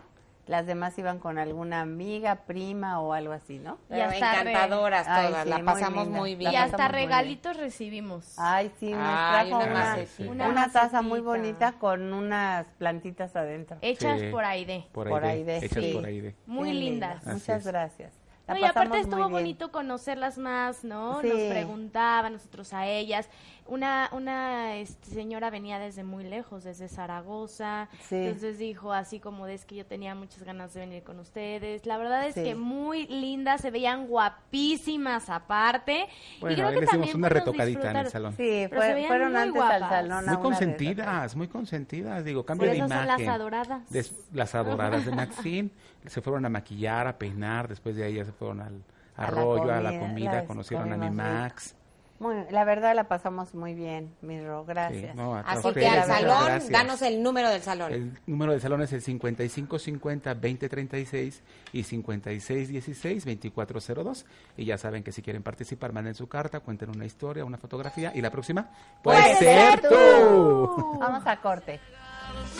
las demás iban con alguna amiga, prima o algo así, ¿no? Pero encantadoras Ay, todas, sí, la pasamos muy bien. Y hasta regalitos recibimos. Ay, sí, nos Ay, trajo una una, macetita. una, Una taza muy bonita con unas plantitas adentro. Hechas Sí. por Aide. Por Por ahí, ahí de- hechas sí. por ahí de. Muy lindas. Así Muchas es. gracias. La No, y aparte estuvo bonito conocerlas más, ¿no? Sí. Nos preguntaban nosotros a ellas. Una, una este, señora venía desde muy lejos, desde Zaragoza. Sí. Entonces dijo así como de es que yo tenía muchas ganas de venir con ustedes. La verdad es Sí. que muy lindas, se veían guapísimas aparte. y Bueno, creo ahí que también una retocadita en el salón. Sí, fue- fueron muy antes al guapas. salón. a Muy consentidas, muy consentidas, digo, cambio de eso son imagen. las adoradas. Des- las adoradas de Maxine se fueron a maquillar, a peinar, después de ahí ya se fueron al A la arroyo, a la comida, comida, conocieron a mi. Max. Muy, la verdad la pasamos muy bien, mi Ro, gracias. Sí, no, Así que al salón, gracias. danos el número del salón. El número del salón es el 5550-2036 y 5616-2402. Y ya saben que si quieren participar, manden su carta, cuenten una historia, una fotografía. Y la próxima, puede ser tú. Vamos a corte.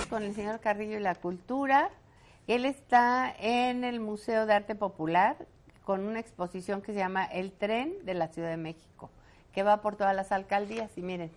Con el señor Carrillo y la Cultura. Él está en el Museo de Arte Popular con una exposición que se llama El Tren de la Ciudad de México, que va por todas las alcaldías. Y miren,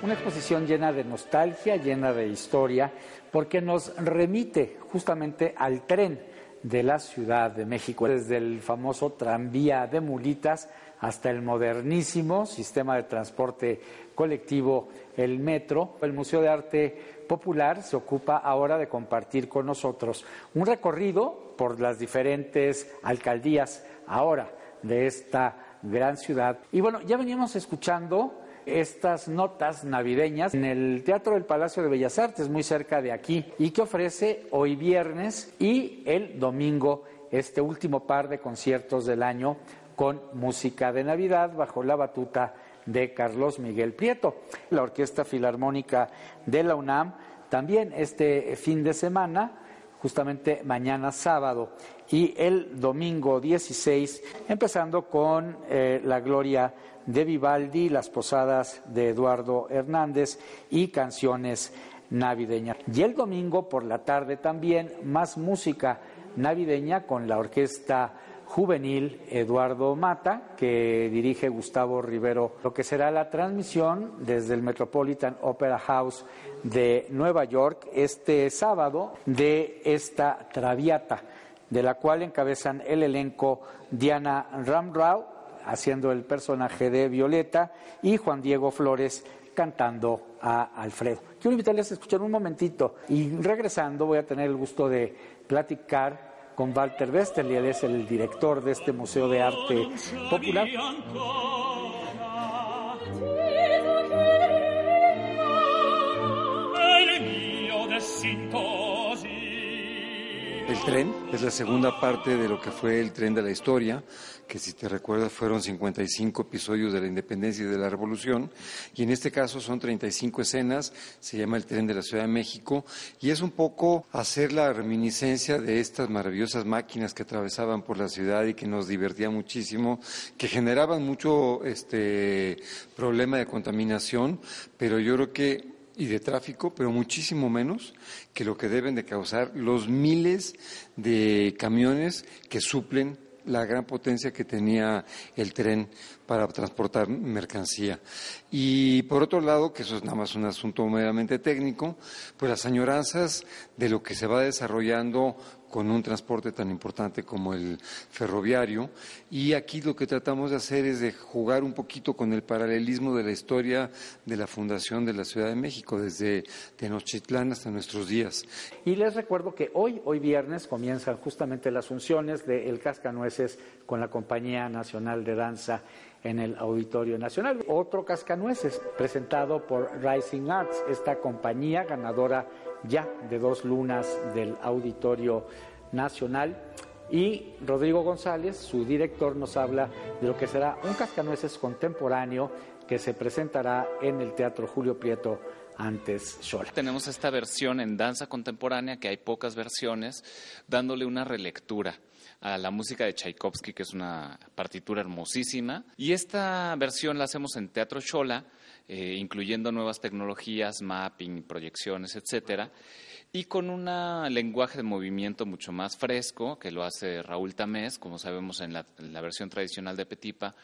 Una exposición llena de nostalgia, llena de historia, porque nos remite justamente al tren de la Ciudad de México, desde el famoso tranvía de mulitas hasta el modernísimo sistema de transporte colectivo, el metro. El Museo de Arte Popular se ocupa ahora de compartir con nosotros un recorrido por las diferentes alcaldías ahora de esta gran ciudad. Y bueno, ya veníamos escuchando estas notas navideñas en el Teatro del Palacio de Bellas Artes, muy cerca de aquí, y que ofrece hoy viernes y el domingo este último par de conciertos del año con música de Navidad bajo la batuta de Carlos Miguel Prieto. La Orquesta Filarmónica de la UNAM también este fin de semana, justamente mañana sábado y el domingo 16, empezando con eh, la Gloria de Vivaldi, las posadas de Eduardo Hernández y canciones navideñas. Y el domingo por la tarde también más música navideña con la orquesta juvenil Eduardo Mata, que dirige Gustavo Rivero, lo que será la transmisión desde el Metropolitan Opera House de Nueva York este sábado de esta Traviata, de la cual encabezan el elenco Diana Ramrau, haciendo el personaje de Violeta, y Juan Diego Flores cantando a Alfredo. Quiero invitarles a escuchar un momentito y regresando voy a tener el gusto de platicar con Walter Westerli, él es el director de este Museo de Arte Popular. El tren es la segunda parte de lo que fue el tren de la historia, que si te recuerdas fueron 55 episodios de la independencia y de la revolución, y en este caso son 35 escenas, se llama el tren de la Ciudad de México, y es un poco hacer la reminiscencia de estas maravillosas máquinas que atravesaban por la ciudad y que nos divertían muchísimo, que generaban mucho este problema de contaminación, pero yo creo que y de tráfico, pero muchísimo menos que lo que deben de causar los miles de camiones que suplen la gran potencia que tenía el tren para transportar mercancía. Y por otro lado, que eso es nada más un asunto meramente técnico, pues las añoranzas de lo que se va desarrollando con un transporte tan importante como el ferroviario. Y aquí lo que tratamos de hacer es de jugar un poquito con el paralelismo de la historia de la fundación de la Ciudad de México, desde Tenochtitlán hasta nuestros días. Y les recuerdo que hoy, hoy viernes, comienzan justamente las funciones de El Cascanueces con la Compañía Nacional de Danza en el Auditorio Nacional. Otro Cascanueces presentado por Rising Arts, esta compañía ganadora ya de dos lunas del Auditorio Nacional. Y Rodrigo González, su director, nos habla de lo que será un cascanueces contemporáneo que se presentará en el Teatro Julio Prieto antes Xola. Tenemos esta versión en danza contemporánea, que hay pocas versiones, dándole una relectura a la música de Tchaikovsky, que es una partitura hermosísima. Y esta versión la hacemos en Teatro Xola, eh, incluyendo nuevas tecnologías, mapping, proyecciones, etcétera, y con un lenguaje de movimiento mucho más fresco, que lo hace Raúl Tamés, como sabemos en la, versión tradicional de Petipa,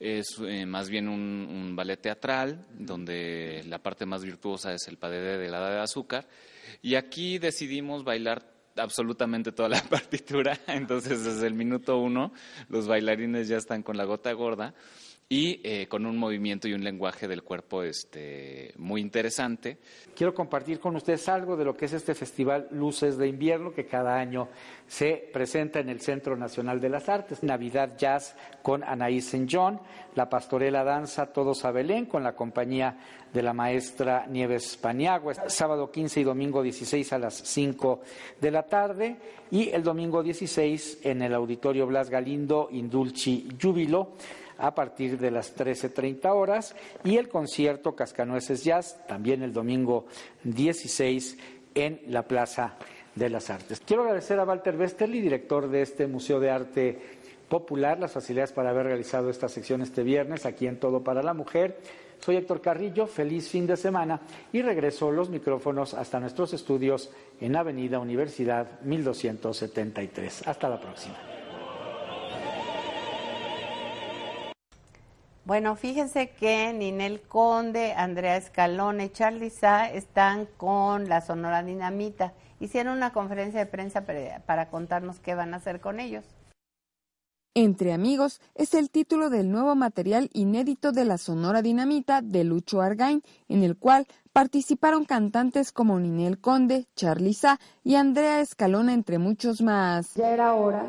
es eh, más bien un, ballet teatral, donde la parte más virtuosa es el padedé de la de azúcar, y aquí decidimos bailar absolutamente toda la partitura, entonces desde el minuto uno los bailarines ya están con la gota gorda y eh, con un movimiento y un lenguaje del cuerpo este, muy interesante. Quiero compartir con ustedes algo de lo que es este festival Luces de Invierno que cada año se presenta en el Centro Nacional de las Artes. Navidad Jazz con Anaís Saint John, la Pastorela Danza Todos a Belén con la compañía de la maestra Nieves Paniagua, sábado 15 y domingo 16 a las 5 de la tarde y el domingo 16 en el Auditorio Blas Galindo Indulci Júbilo a partir de las 13.30 horas y el concierto Cascanueces Jazz también el domingo 16 en la Plaza de las Artes. Quiero agradecer a Walter Westerly, director de este Museo de Arte Popular, las facilidades para haber realizado esta sección este viernes aquí en Todo para la Mujer. Soy Héctor Carrillo, feliz fin de semana y regreso los micrófonos hasta nuestros estudios en Avenida Universidad 1273. Hasta la próxima. Bueno, fíjense que Ninel Conde, Andrea Escalone, Charlie Sá están con la Sonora Dinamita. Hicieron una conferencia de prensa para, contarnos qué van a hacer con ellos. Entre amigos es el título del nuevo material inédito de la Sonora Dinamita de Lucho Argain, en el cual participaron cantantes como Ninel Conde, Charly Sá y Andrea Escalona, entre muchos más. Ya era hora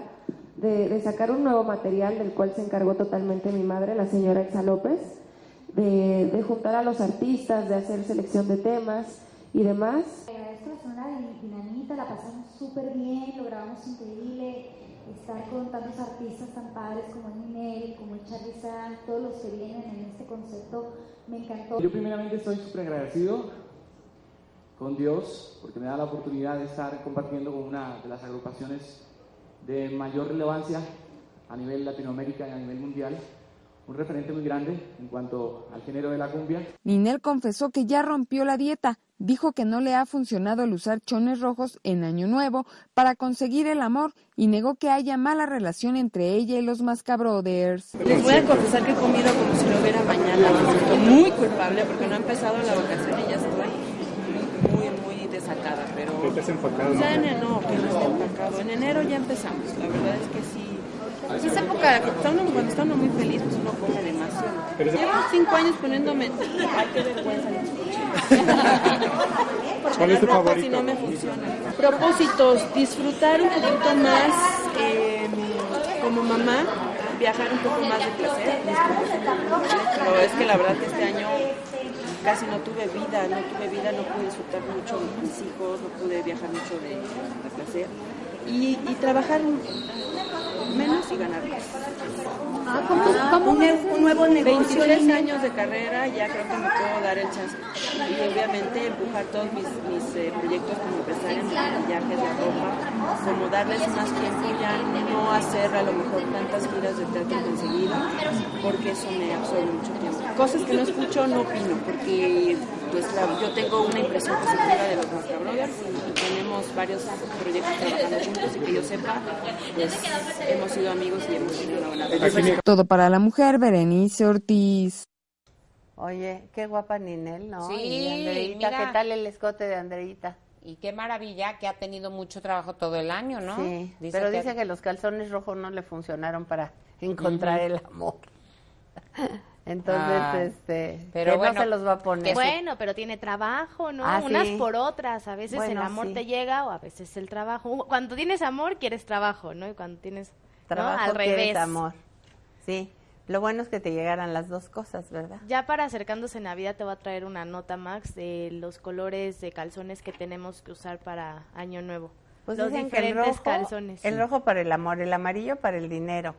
de, sacar un nuevo material del cual se encargó totalmente mi madre, la señora Elsa López, de, juntar a los artistas, de hacer selección de temas y demás. Esto es una dinamita, la pasamos súper bien, lo grabamos increíble, estar con tantos artistas tan padres como Ninel, como mucha risa, todos los que vienen en este concepto, me encantó. Yo primeramente estoy súper agradecido con Dios porque me da la oportunidad de estar compartiendo con una de las agrupaciones de mayor relevancia a nivel Latinoamérica y a nivel mundial, un referente muy grande en cuanto al género de la cumbia. Ninel confesó que ya rompió la dieta. Dijo que no le ha funcionado el usar chones rojos en Año Nuevo para conseguir el amor y negó que haya mala relación entre ella y los Mascabrothers. Les voy a confesar que he comido como si lo hubiera mañana. Me siento muy culpable porque no ha empezado la vacación y ya estoy muy, muy enero, no, que no esté. En enero ya empezamos. La verdad es que sí. Pues es época, cuando está, uno, cuando está uno muy feliz, pues uno come demasiado. Llevo cinco años poniéndome. Ay, qué vergüenza. ¿Cuál es tu favorito? si no me funciona. Propósitos, disfrutar un poquito más eh, como mamá, viajar un poco más de placer. Pero es que la verdad que este año casi no tuve vida, no tuve vida, no pude disfrutar mucho de mis hijos, no pude viajar mucho de, de placer. Y, y trabajar menos y ganar más. Ah, ¿cómo- cómo un, nuevo negocio, 23 Lina? años de carrera, ya creo que me puedo dar el chance. Y obviamente empujar todos mis, mis eh, proyectos como empresaria, mis maquillajes de ropa, como darles más tiempo, ya no hacer a lo mejor tantas giras de teatro tan seguido, porque eso me absorbe mucho tiempo. Cosas que no escucho, no opino, porque pues la- yo tengo una impresión positiva de los Brothers y tenemos varios proyectos trabajando juntos y que yo sepa, pues hemos sido amigos y hemos tenido una buena relación. Todo para la mujer, Berenice Ortiz. Oye, qué guapa Ninel, ¿no? Sí, y Andreita, mira. ¿qué tal el escote de Andreita? Y qué maravilla que ha tenido mucho trabajo todo el año, ¿no? Sí, pero dice que los calzones rojos no le funcionaron para encontrar el amor. Entonces, Ah, este, pero que bueno, no se los va a poner. Bueno, pero tiene trabajo, ¿no? Ah, Unas sí. por otras. A veces el amor sí. te llega o a veces el trabajo. Cuando tienes amor, quieres trabajo, ¿no? Y cuando tienes ¿no? Trabajo al quieres revés. amor. Sí, lo bueno es que te llegaran las dos cosas, ¿verdad? Ya para acercándose Navidad te voy a traer una nota, Max, de los colores de calzones que tenemos que usar para Año Nuevo. Pues los dicen que el diferentes rojo, calzones. el rojo para el amor, el amarillo para el dinero.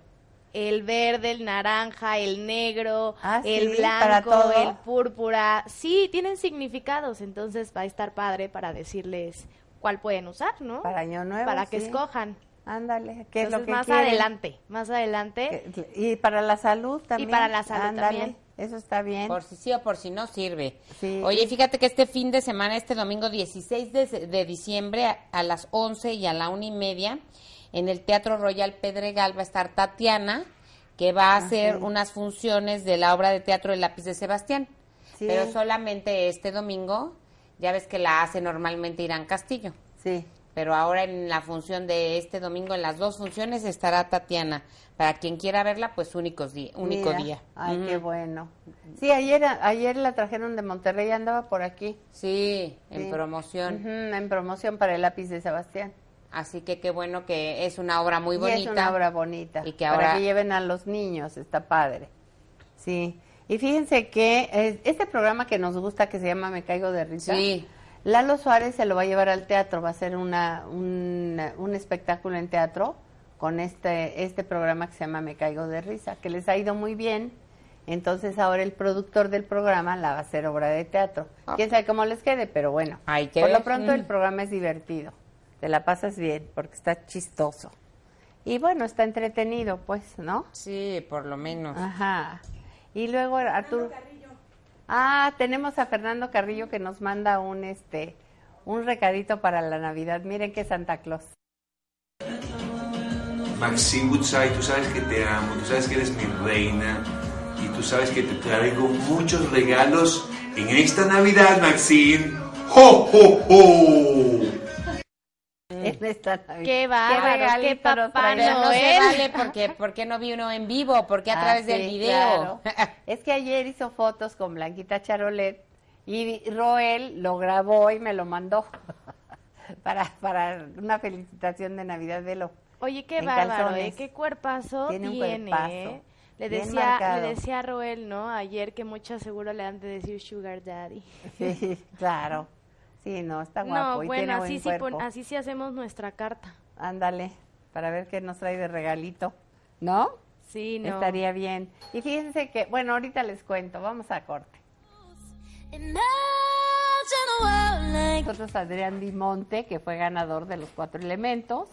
El verde, el naranja, el negro, Ah, el sí, blanco, el púrpura. Sí, tienen significados, entonces va a estar padre para decirles cuál pueden usar, ¿no? Para Año Nuevo, Para que sí. escojan. Ándale, ¿qué es lo que más quieren? adelante, más adelante. Que- Y para la salud también. para la salud Ándale, también. Eso está bien. Por si sí o por si no sirve. Sí. Oye, fíjate que este fin de semana, este domingo 16 de, de diciembre, a, a las 11 y a la una y media, en el Teatro Royal Pedregal va a estar Tatiana, que va a hacer Ah, sí. unas funciones de la obra de teatro El lápiz de Sebastián. Sí. Pero solamente este domingo, ya ves que la hace normalmente Irán Castillo. Sí. Pero ahora en la función de este domingo, en las dos funciones, estará Tatiana. Para quien quiera verla, pues únicos di- único Mira. día. Ay, qué bueno. Sí, ayer, ayer la trajeron de Monterrey, andaba por aquí. Sí, en Sí. promoción. En promoción para el lápiz de Sebastián. Así que qué bueno que es una obra muy Y bonita. es una obra bonita. Y que Para ahora que lleven a los niños, está padre. Sí. Y fíjense que este programa que nos gusta, que se llama Me Caigo de Risa, Sí. Lalo Suárez se lo va a llevar al teatro, va a hacer una, un, un espectáculo en teatro con este, este programa que se llama Me Caigo de Risa, que les ha ido muy bien. Entonces ahora el productor del programa la va a hacer obra de teatro. Quién sabe cómo les quede, pero bueno. Hay que Por lo pronto el Mm. programa es divertido. Te la pasas bien porque está chistoso. Y bueno, está entretenido, pues, ¿no? Sí, por lo menos. Ajá. Y luego Arturo. Ah, tenemos a Fernando Carrillo que nos manda un este un recadito para la Navidad. Miren que Santa Claus. Maxine Woodside, tú sabes que te amo, tú sabes que eres mi reina y tú sabes que te traigo muchos regalos en esta Navidad, Maxine. ¡Ho, ho, ho! En esta Navidad. Qué bárbaro, qué nos papá no se vale porque, porque no vino en vivo, porque a Ah, través sí, del video. claro. Es que ayer hizo fotos con Blanquita Charolet y Roel lo grabó y me lo mandó para, para una felicitación de Navidad de lo. Oye, qué bárbaro. ¿eh? Qué cuerpazo Tiene tiene. un cuerpazo. ¿eh? Le decía, le decía a Roel, ¿no? Ayer que muchas seguro le han de decir Sugar Daddy. Sí, claro. Sí, no, está guapo no, y bueno, tiene buen así sí, cuerpo. pon- así sí hacemos nuestra carta. Ándale, para ver qué nos trae de regalito. ¿No? Sí, no. Estaría bien. Y fíjense que, bueno, ahorita les cuento, vamos a corte. Nosotros Adrián Dimonte, que fue ganador de los cuatro elementos,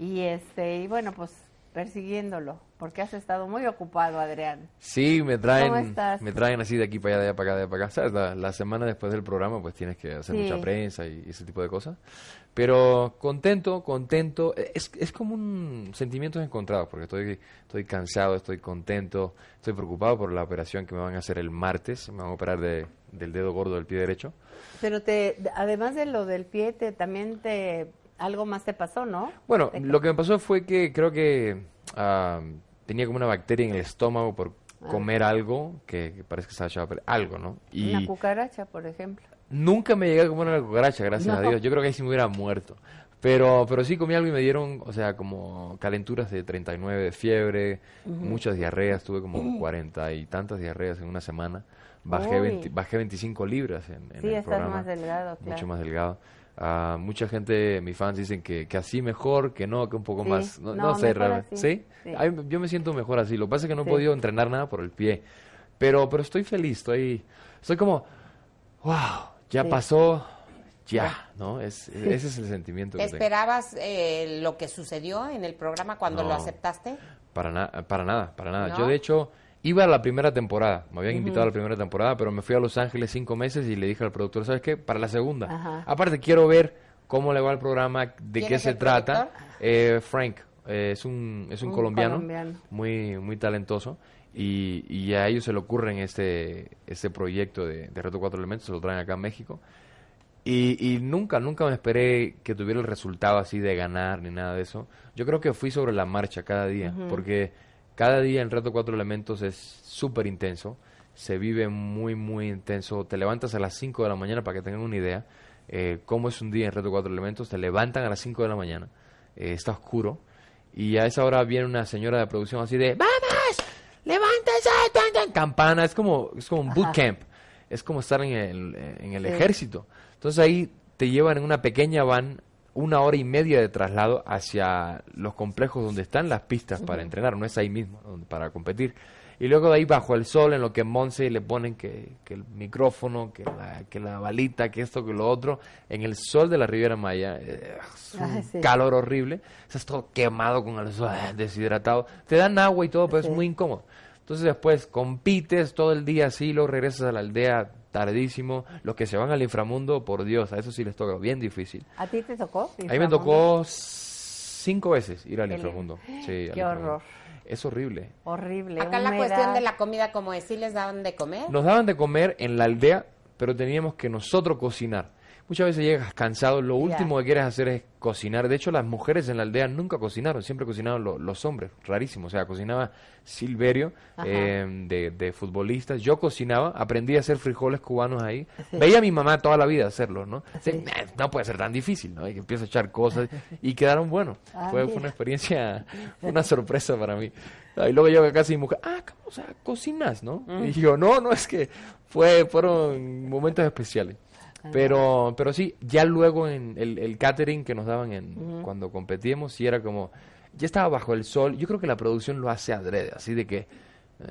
y este, y bueno, pues persiguiéndolo, porque has estado muy ocupado, Adrián. Sí, me ¿Cómo traen, estás? me traen así de aquí para allá, de allá para acá, de allá para acá. ¿Sabes? La, la semana después del programa, pues tienes que hacer Sí. mucha prensa y ese tipo de cosas. Pero contento, contento. Es, es como un sentimientos encontrados, porque estoy, estoy cansado, estoy contento, estoy preocupado por la operación que me van a hacer el martes. Me van a operar de, del dedo gordo del pie derecho. Pero te, además de lo del pie, te, también te, algo más te pasó, ¿no? Bueno, lo que me pasó fue que creo que ah, tenía como una bacteria en el estómago por Ah. comer algo que, que parece que estaba echado a. Algo, ¿no? Y Una cucaracha, por ejemplo. nunca me llegué a comer una cucaracha, gracias a. Dios. Yo creo que ahí sí me hubiera muerto. Pero, pero sí comí algo y me dieron, o sea, como calenturas de 39 de fiebre, muchas diarreas, tuve como 40 y tantas diarreas en una semana. Bajé, Uy. 20 bajé 25 libras en, en Sí, el estás programa. más delgado, Mucho más delgado. Ah, mucha gente, mis fans dicen que, que así mejor, que no, que un poco Sí. más. No, No, no sé, realmente. ¿Sí? Sí. Ay, yo me siento mejor así. Lo que pasa es que no he Sí. podido entrenar nada por el pie. Pero, pero estoy feliz, estoy, estoy como, wow, ya Sí. pasó, ya, ¿no? Es, ese es el sentimiento que tengo. ¿Esperabas eh, lo que sucedió en el programa cuando No. lo aceptaste? Para, na- para nada, para nada. ¿No? Yo, de hecho, iba a la primera temporada. Me habían invitado a la primera temporada, pero me fui a Los Ángeles cinco meses y le dije al productor, ¿sabes qué? Para la segunda. Ajá. Aparte, quiero ver cómo le va el programa, de ¿Quién qué se trata. Eh, Frank, eh, es un, es un, Un colombiano, colombiano. muy muy talentoso. Y, y a ellos se le ocurre este, este proyecto de, de Reto Cuatro Elementos, se lo traen acá a México. Y, y nunca, nunca me esperé que tuviera el resultado así de ganar ni nada de eso. Yo creo que fui sobre la marcha cada día, porque cada día en Reto Cuatro Elementos es súper intenso, se vive muy, muy intenso. Te levantas a las 5 de la mañana para que tengan una idea eh, cómo es un día en Reto Cuatro Elementos. Te levantan a las 5 de la mañana, eh, está oscuro, y a esa hora viene una señora de producción así de ¡Vamos! ¡Levántese! Tan, tan! Campana, es como, es como un bootcamp, es como estar en el, en el ejército. Entonces ahí te llevan en una pequeña van una hora y media de traslado hacia los complejos donde están las pistas para entrenar, no es ahí mismo para competir. Y luego de ahí bajo el sol, en lo que Monse le ponen que, que el micrófono, que la, que la balita, que esto, que lo otro, en el sol de la Riviera Maya, eh, es un sí. calor horrible, estás todo quemado con el sol, ah, deshidratado, te dan agua y todo, pero Sí. es muy incómodo. Entonces después compites todo el día así, luego regresas a la aldea tardísimo, los que se van al inframundo, por Dios, a eso sí les toca bien difícil. ¿A ti te tocó? A mí me tocó cinco veces ir al inframundo. Sí, al Qué inframundo. horror. Es horrible. Horrible. Acá la cuestión de la comida, como ¿sí les daban de comer? Nos daban de comer en la aldea, pero teníamos que nosotros cocinar. Muchas veces llegas cansado, lo último que quieres hacer es cocinar. De hecho, las mujeres en la aldea nunca cocinaron, siempre cocinaban lo- los hombres, rarísimo. O sea, cocinaba Silverio, eh, de, de futbolistas. Yo cocinaba, aprendí a hacer frijoles cubanos ahí. Sí. Veía a mi mamá toda la vida hacerlo, ¿no? Sí. Sí, "Nah, No puede ser tan difícil, ¿no? Y que empiezo a echar cosas y quedaron buenos. Ah, fue, una experiencia, una sorpresa para mí. Y luego llego a casa y mi mujer, ah, ¿cómo, o sea, cocinas, ¿no? Mm. Y yo, no, no, es que fue, fueron momentos especiales. Pero, pero sí, ya luego en el, el catering que nos daban en, cuando competíamos, sí era como, ya estaba bajo el sol. Yo creo que la producción lo hace adrede, así de que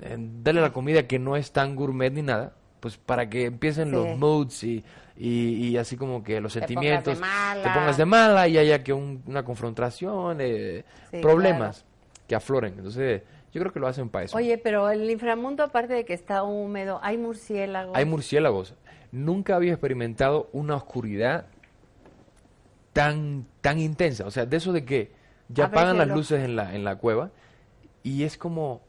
eh, darle la comida que no es tan gourmet ni nada, pues para que empiecen Sí. los moods y, y, y así como que los Te sentimientos, te pongas de mala y haya que un- una confrontación, eh, Sí, problemas que afloren. Entonces, yo creo que lo hacen para eso. Oye, pero el inframundo, aparte de que está húmedo, hay murciélagos. Hay murciélagos. Nunca había experimentado una oscuridad tan, tan intensa. O sea, de eso de que ya apagan las luces en la, en la cueva y es como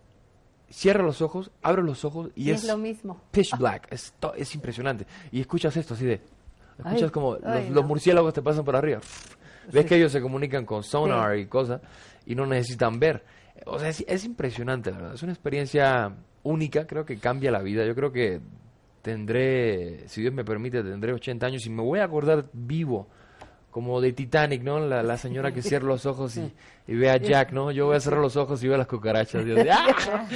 cierra los ojos, abre los ojos y, Y es lo mismo. pitch black. Es, to- es impresionante. Y escuchas esto así de... Escuchas Ay, como ay, los, no. los murciélagos te pasan por arriba. Ves Sí. que ellos se comunican con sonar Sí. y cosas y no necesitan ver. O sea, es, es impresionante, la verdad. Es una experiencia única, creo que cambia la vida. Yo creo que tendré, si Dios me permite, tendré 80 años y me voy a acordar vivo, como de Titanic, ¿no? La, la señora que cierra los ojos y, y ve a Jack, ¿no? Yo voy a cerrar los ojos y veo las cucarachas. ¡ah!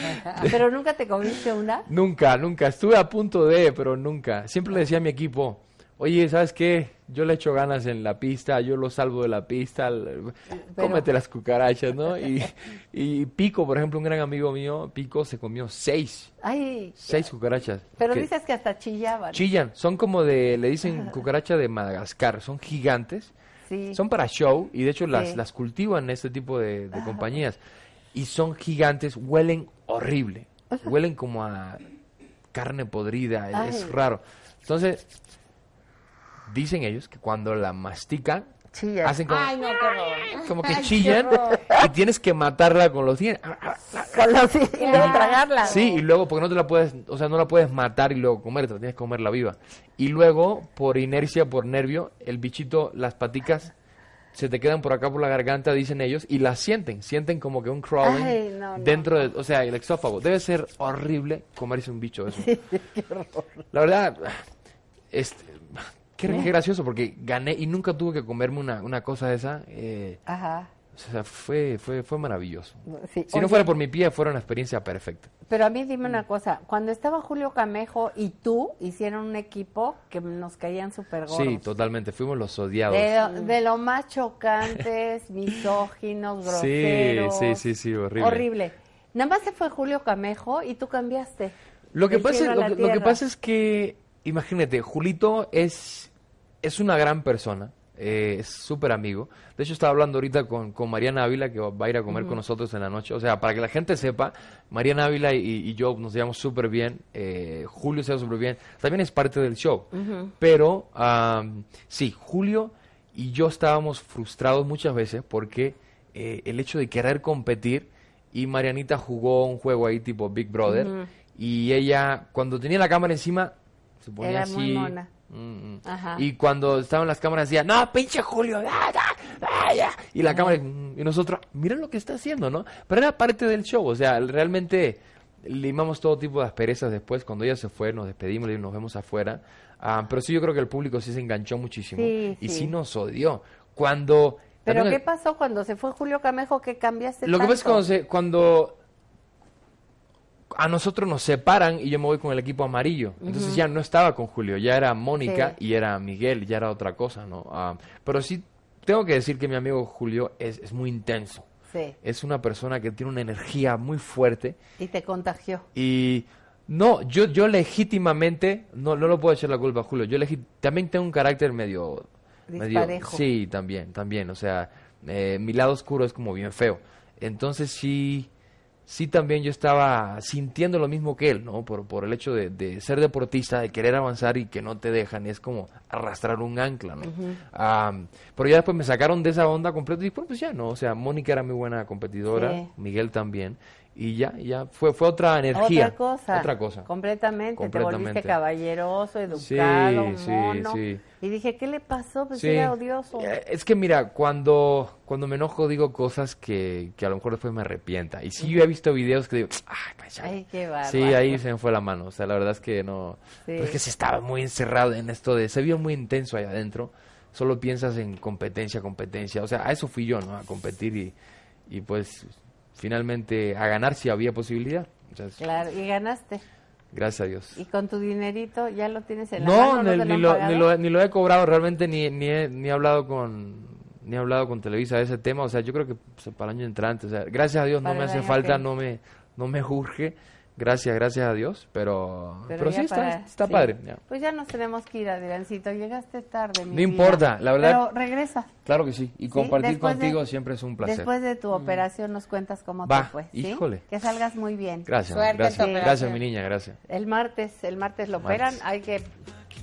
pero nunca te comiste una. Nunca, nunca. Estuve a punto de, pero nunca. Siempre le decía a mi equipo, oye, ¿sabes qué? Yo le echo ganas en la pista, yo lo salvo de la pista, cómete las cucarachas, ¿no? Y, y Pico, por ejemplo, un gran amigo mío, Pico se comió seis. Ay. Seis cucarachas. Pero dices que hasta chillaban. Chillan, son como de, le dicen cucaracha de Madagascar, son gigantes. Sí. Son para show y de hecho las, las cultivan este tipo de, de compañías. Y son gigantes, huelen horrible. Huelen como a carne podrida, es raro. Entonces, dicen ellos que cuando la mastican, hacen como, como que chillan y tienes que matarla con los dientes. Con los dientes y luego tragarla. Sí, y luego porque no te la puedes, o sea, no la puedes matar y luego comer, te la tienes que comerla viva. Y luego, por inercia, por nervio, el bichito, las paticas se te quedan por acá por la garganta, dicen ellos, y las sienten, sienten como que un crawling dentro de, o sea, el exófago. Debe ser horrible comerse un bicho eso. La verdad, este, qué, gracioso, porque gané y nunca tuve que comerme una, una cosa de esa. Eh, Ajá. O sea, fue, fue, fue maravilloso. si no fuera por mi pie, fuera una experiencia perfecta. Pero a mí dime una cosa, cuando estaba Julio Camejo y tú hicieron un equipo que nos caían súper gordos. Sí, totalmente, fuimos los odiados. De, lo más chocantes, misóginos, groseros. Sí, sí, sí, horrible. Horrible. Nada más se fue Julio Camejo y tú cambiaste. Lo que, pasa, lo, lo que pasa es que, imagínate, Julito es, es una gran persona eh, es súper amigo. De hecho, estaba hablando ahorita con, con Mariana Ávila, que va a ir a comer con nosotros en la noche. O sea, para que la gente sepa, Mariana Ávila y, yo nos llevamos súper bien. Eh, Julio se lleva súper bien. También es parte del show. Pero, sí, Julio y yo estábamos frustrados muchas veces porque eh, el hecho de querer competir y Marianita jugó un juego ahí tipo Big Brother y ella cuando tenía la cámara encima se ponía así Mm, mm. Y cuando estaban las cámaras decía, no, pinche Julio, y la cámara, y nosotros, mira lo que está haciendo, ¿no? Pero era parte del show, o sea, realmente limamos todo tipo de asperezas después, cuando ella se fue, nos despedimos y nos vemos afuera, ah, pero sí yo creo que el público sí se enganchó muchísimo y sí. nos odió. Cuando... ¿Pero qué pasó cuando se fue Julio Camejo que cambiaste Lo que pasa es cuando, cuando a nosotros nos separan y yo me voy con el equipo amarillo. Entonces ya no estaba con Julio, ya era Mónica y era Miguel, ya era otra cosa, ¿no? Ah, pero sí tengo que decir que mi amigo Julio es, es muy intenso. Sí. Es una persona que tiene una energía muy fuerte. Y te contagió. Y no, yo, yo legítimamente, no, no lo puedo echar la culpa a Julio, yo también tengo un carácter medio... medio sí, también, también, o sea, eh, mi lado oscuro es como bien feo. Entonces sí sí también yo estaba sintiendo lo mismo que él, ¿no? Por, por el hecho de, ser deportista, de querer avanzar y que no te dejan, es como arrastrar un ancla, ¿no? pero ya después me sacaron de esa onda completa y pues ya no, o sea, Mónica era muy buena competidora, Miguel también, y ya, ya fue, fue otra energía. Otra cosa. Otra cosa. Completamente. Te volviste caballeroso, educado, sí, mono. Sí, y dije, ¿qué le pasó? Pues era odioso. Eh, es que mira, cuando, cuando me enojo digo cosas que, que a lo mejor después me arrepienta. Y sí, yo he visto videos que digo, ay, qué bárbaro. Sí, ahí se me fue la mano. O sea, la verdad es que no. Pues es que se estaba muy encerrado en esto de. Se vio muy intenso ahí adentro. Solo piensas en competencia, competencia. O sea, a eso fui yo, ¿no? A competir y, y pues finalmente a ganar si había posibilidad. claro, y ganaste. Gracias a Dios. ¿Y con tu dinerito ya lo tienes en la mano? No, ni, lo, ni, lo, ni, lo, he cobrado, realmente ni, ni, he, ni he hablado con ni he hablado con Televisa de ese tema, o sea, yo creo que para el año entrante, o sea, gracias a Dios no me hace falta, no me no me urge, Gracias, gracias a Dios, pero, pero, sí, está, está padre. Pues ya nos tenemos que ir, Adriancito. Llegaste tarde. no importa, la verdad. Pero regresa. Claro que sí. Y compartir contigo siempre es un placer. Después de tu mm. operación nos cuentas cómo te fue. Híjole. Que salgas muy bien. Gracias. gracias, gracias, mi niña, gracias. El martes, el martes lo operan. Hay que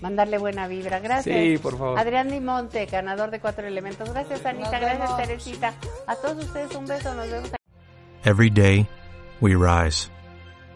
mandarle buena vibra. Gracias. Sí, por favor. Adrián Dimonte, ganador de cuatro elementos. Gracias, Anita. Gracias, Teresita. A todos ustedes un beso. Nos vemos. Every day we rise.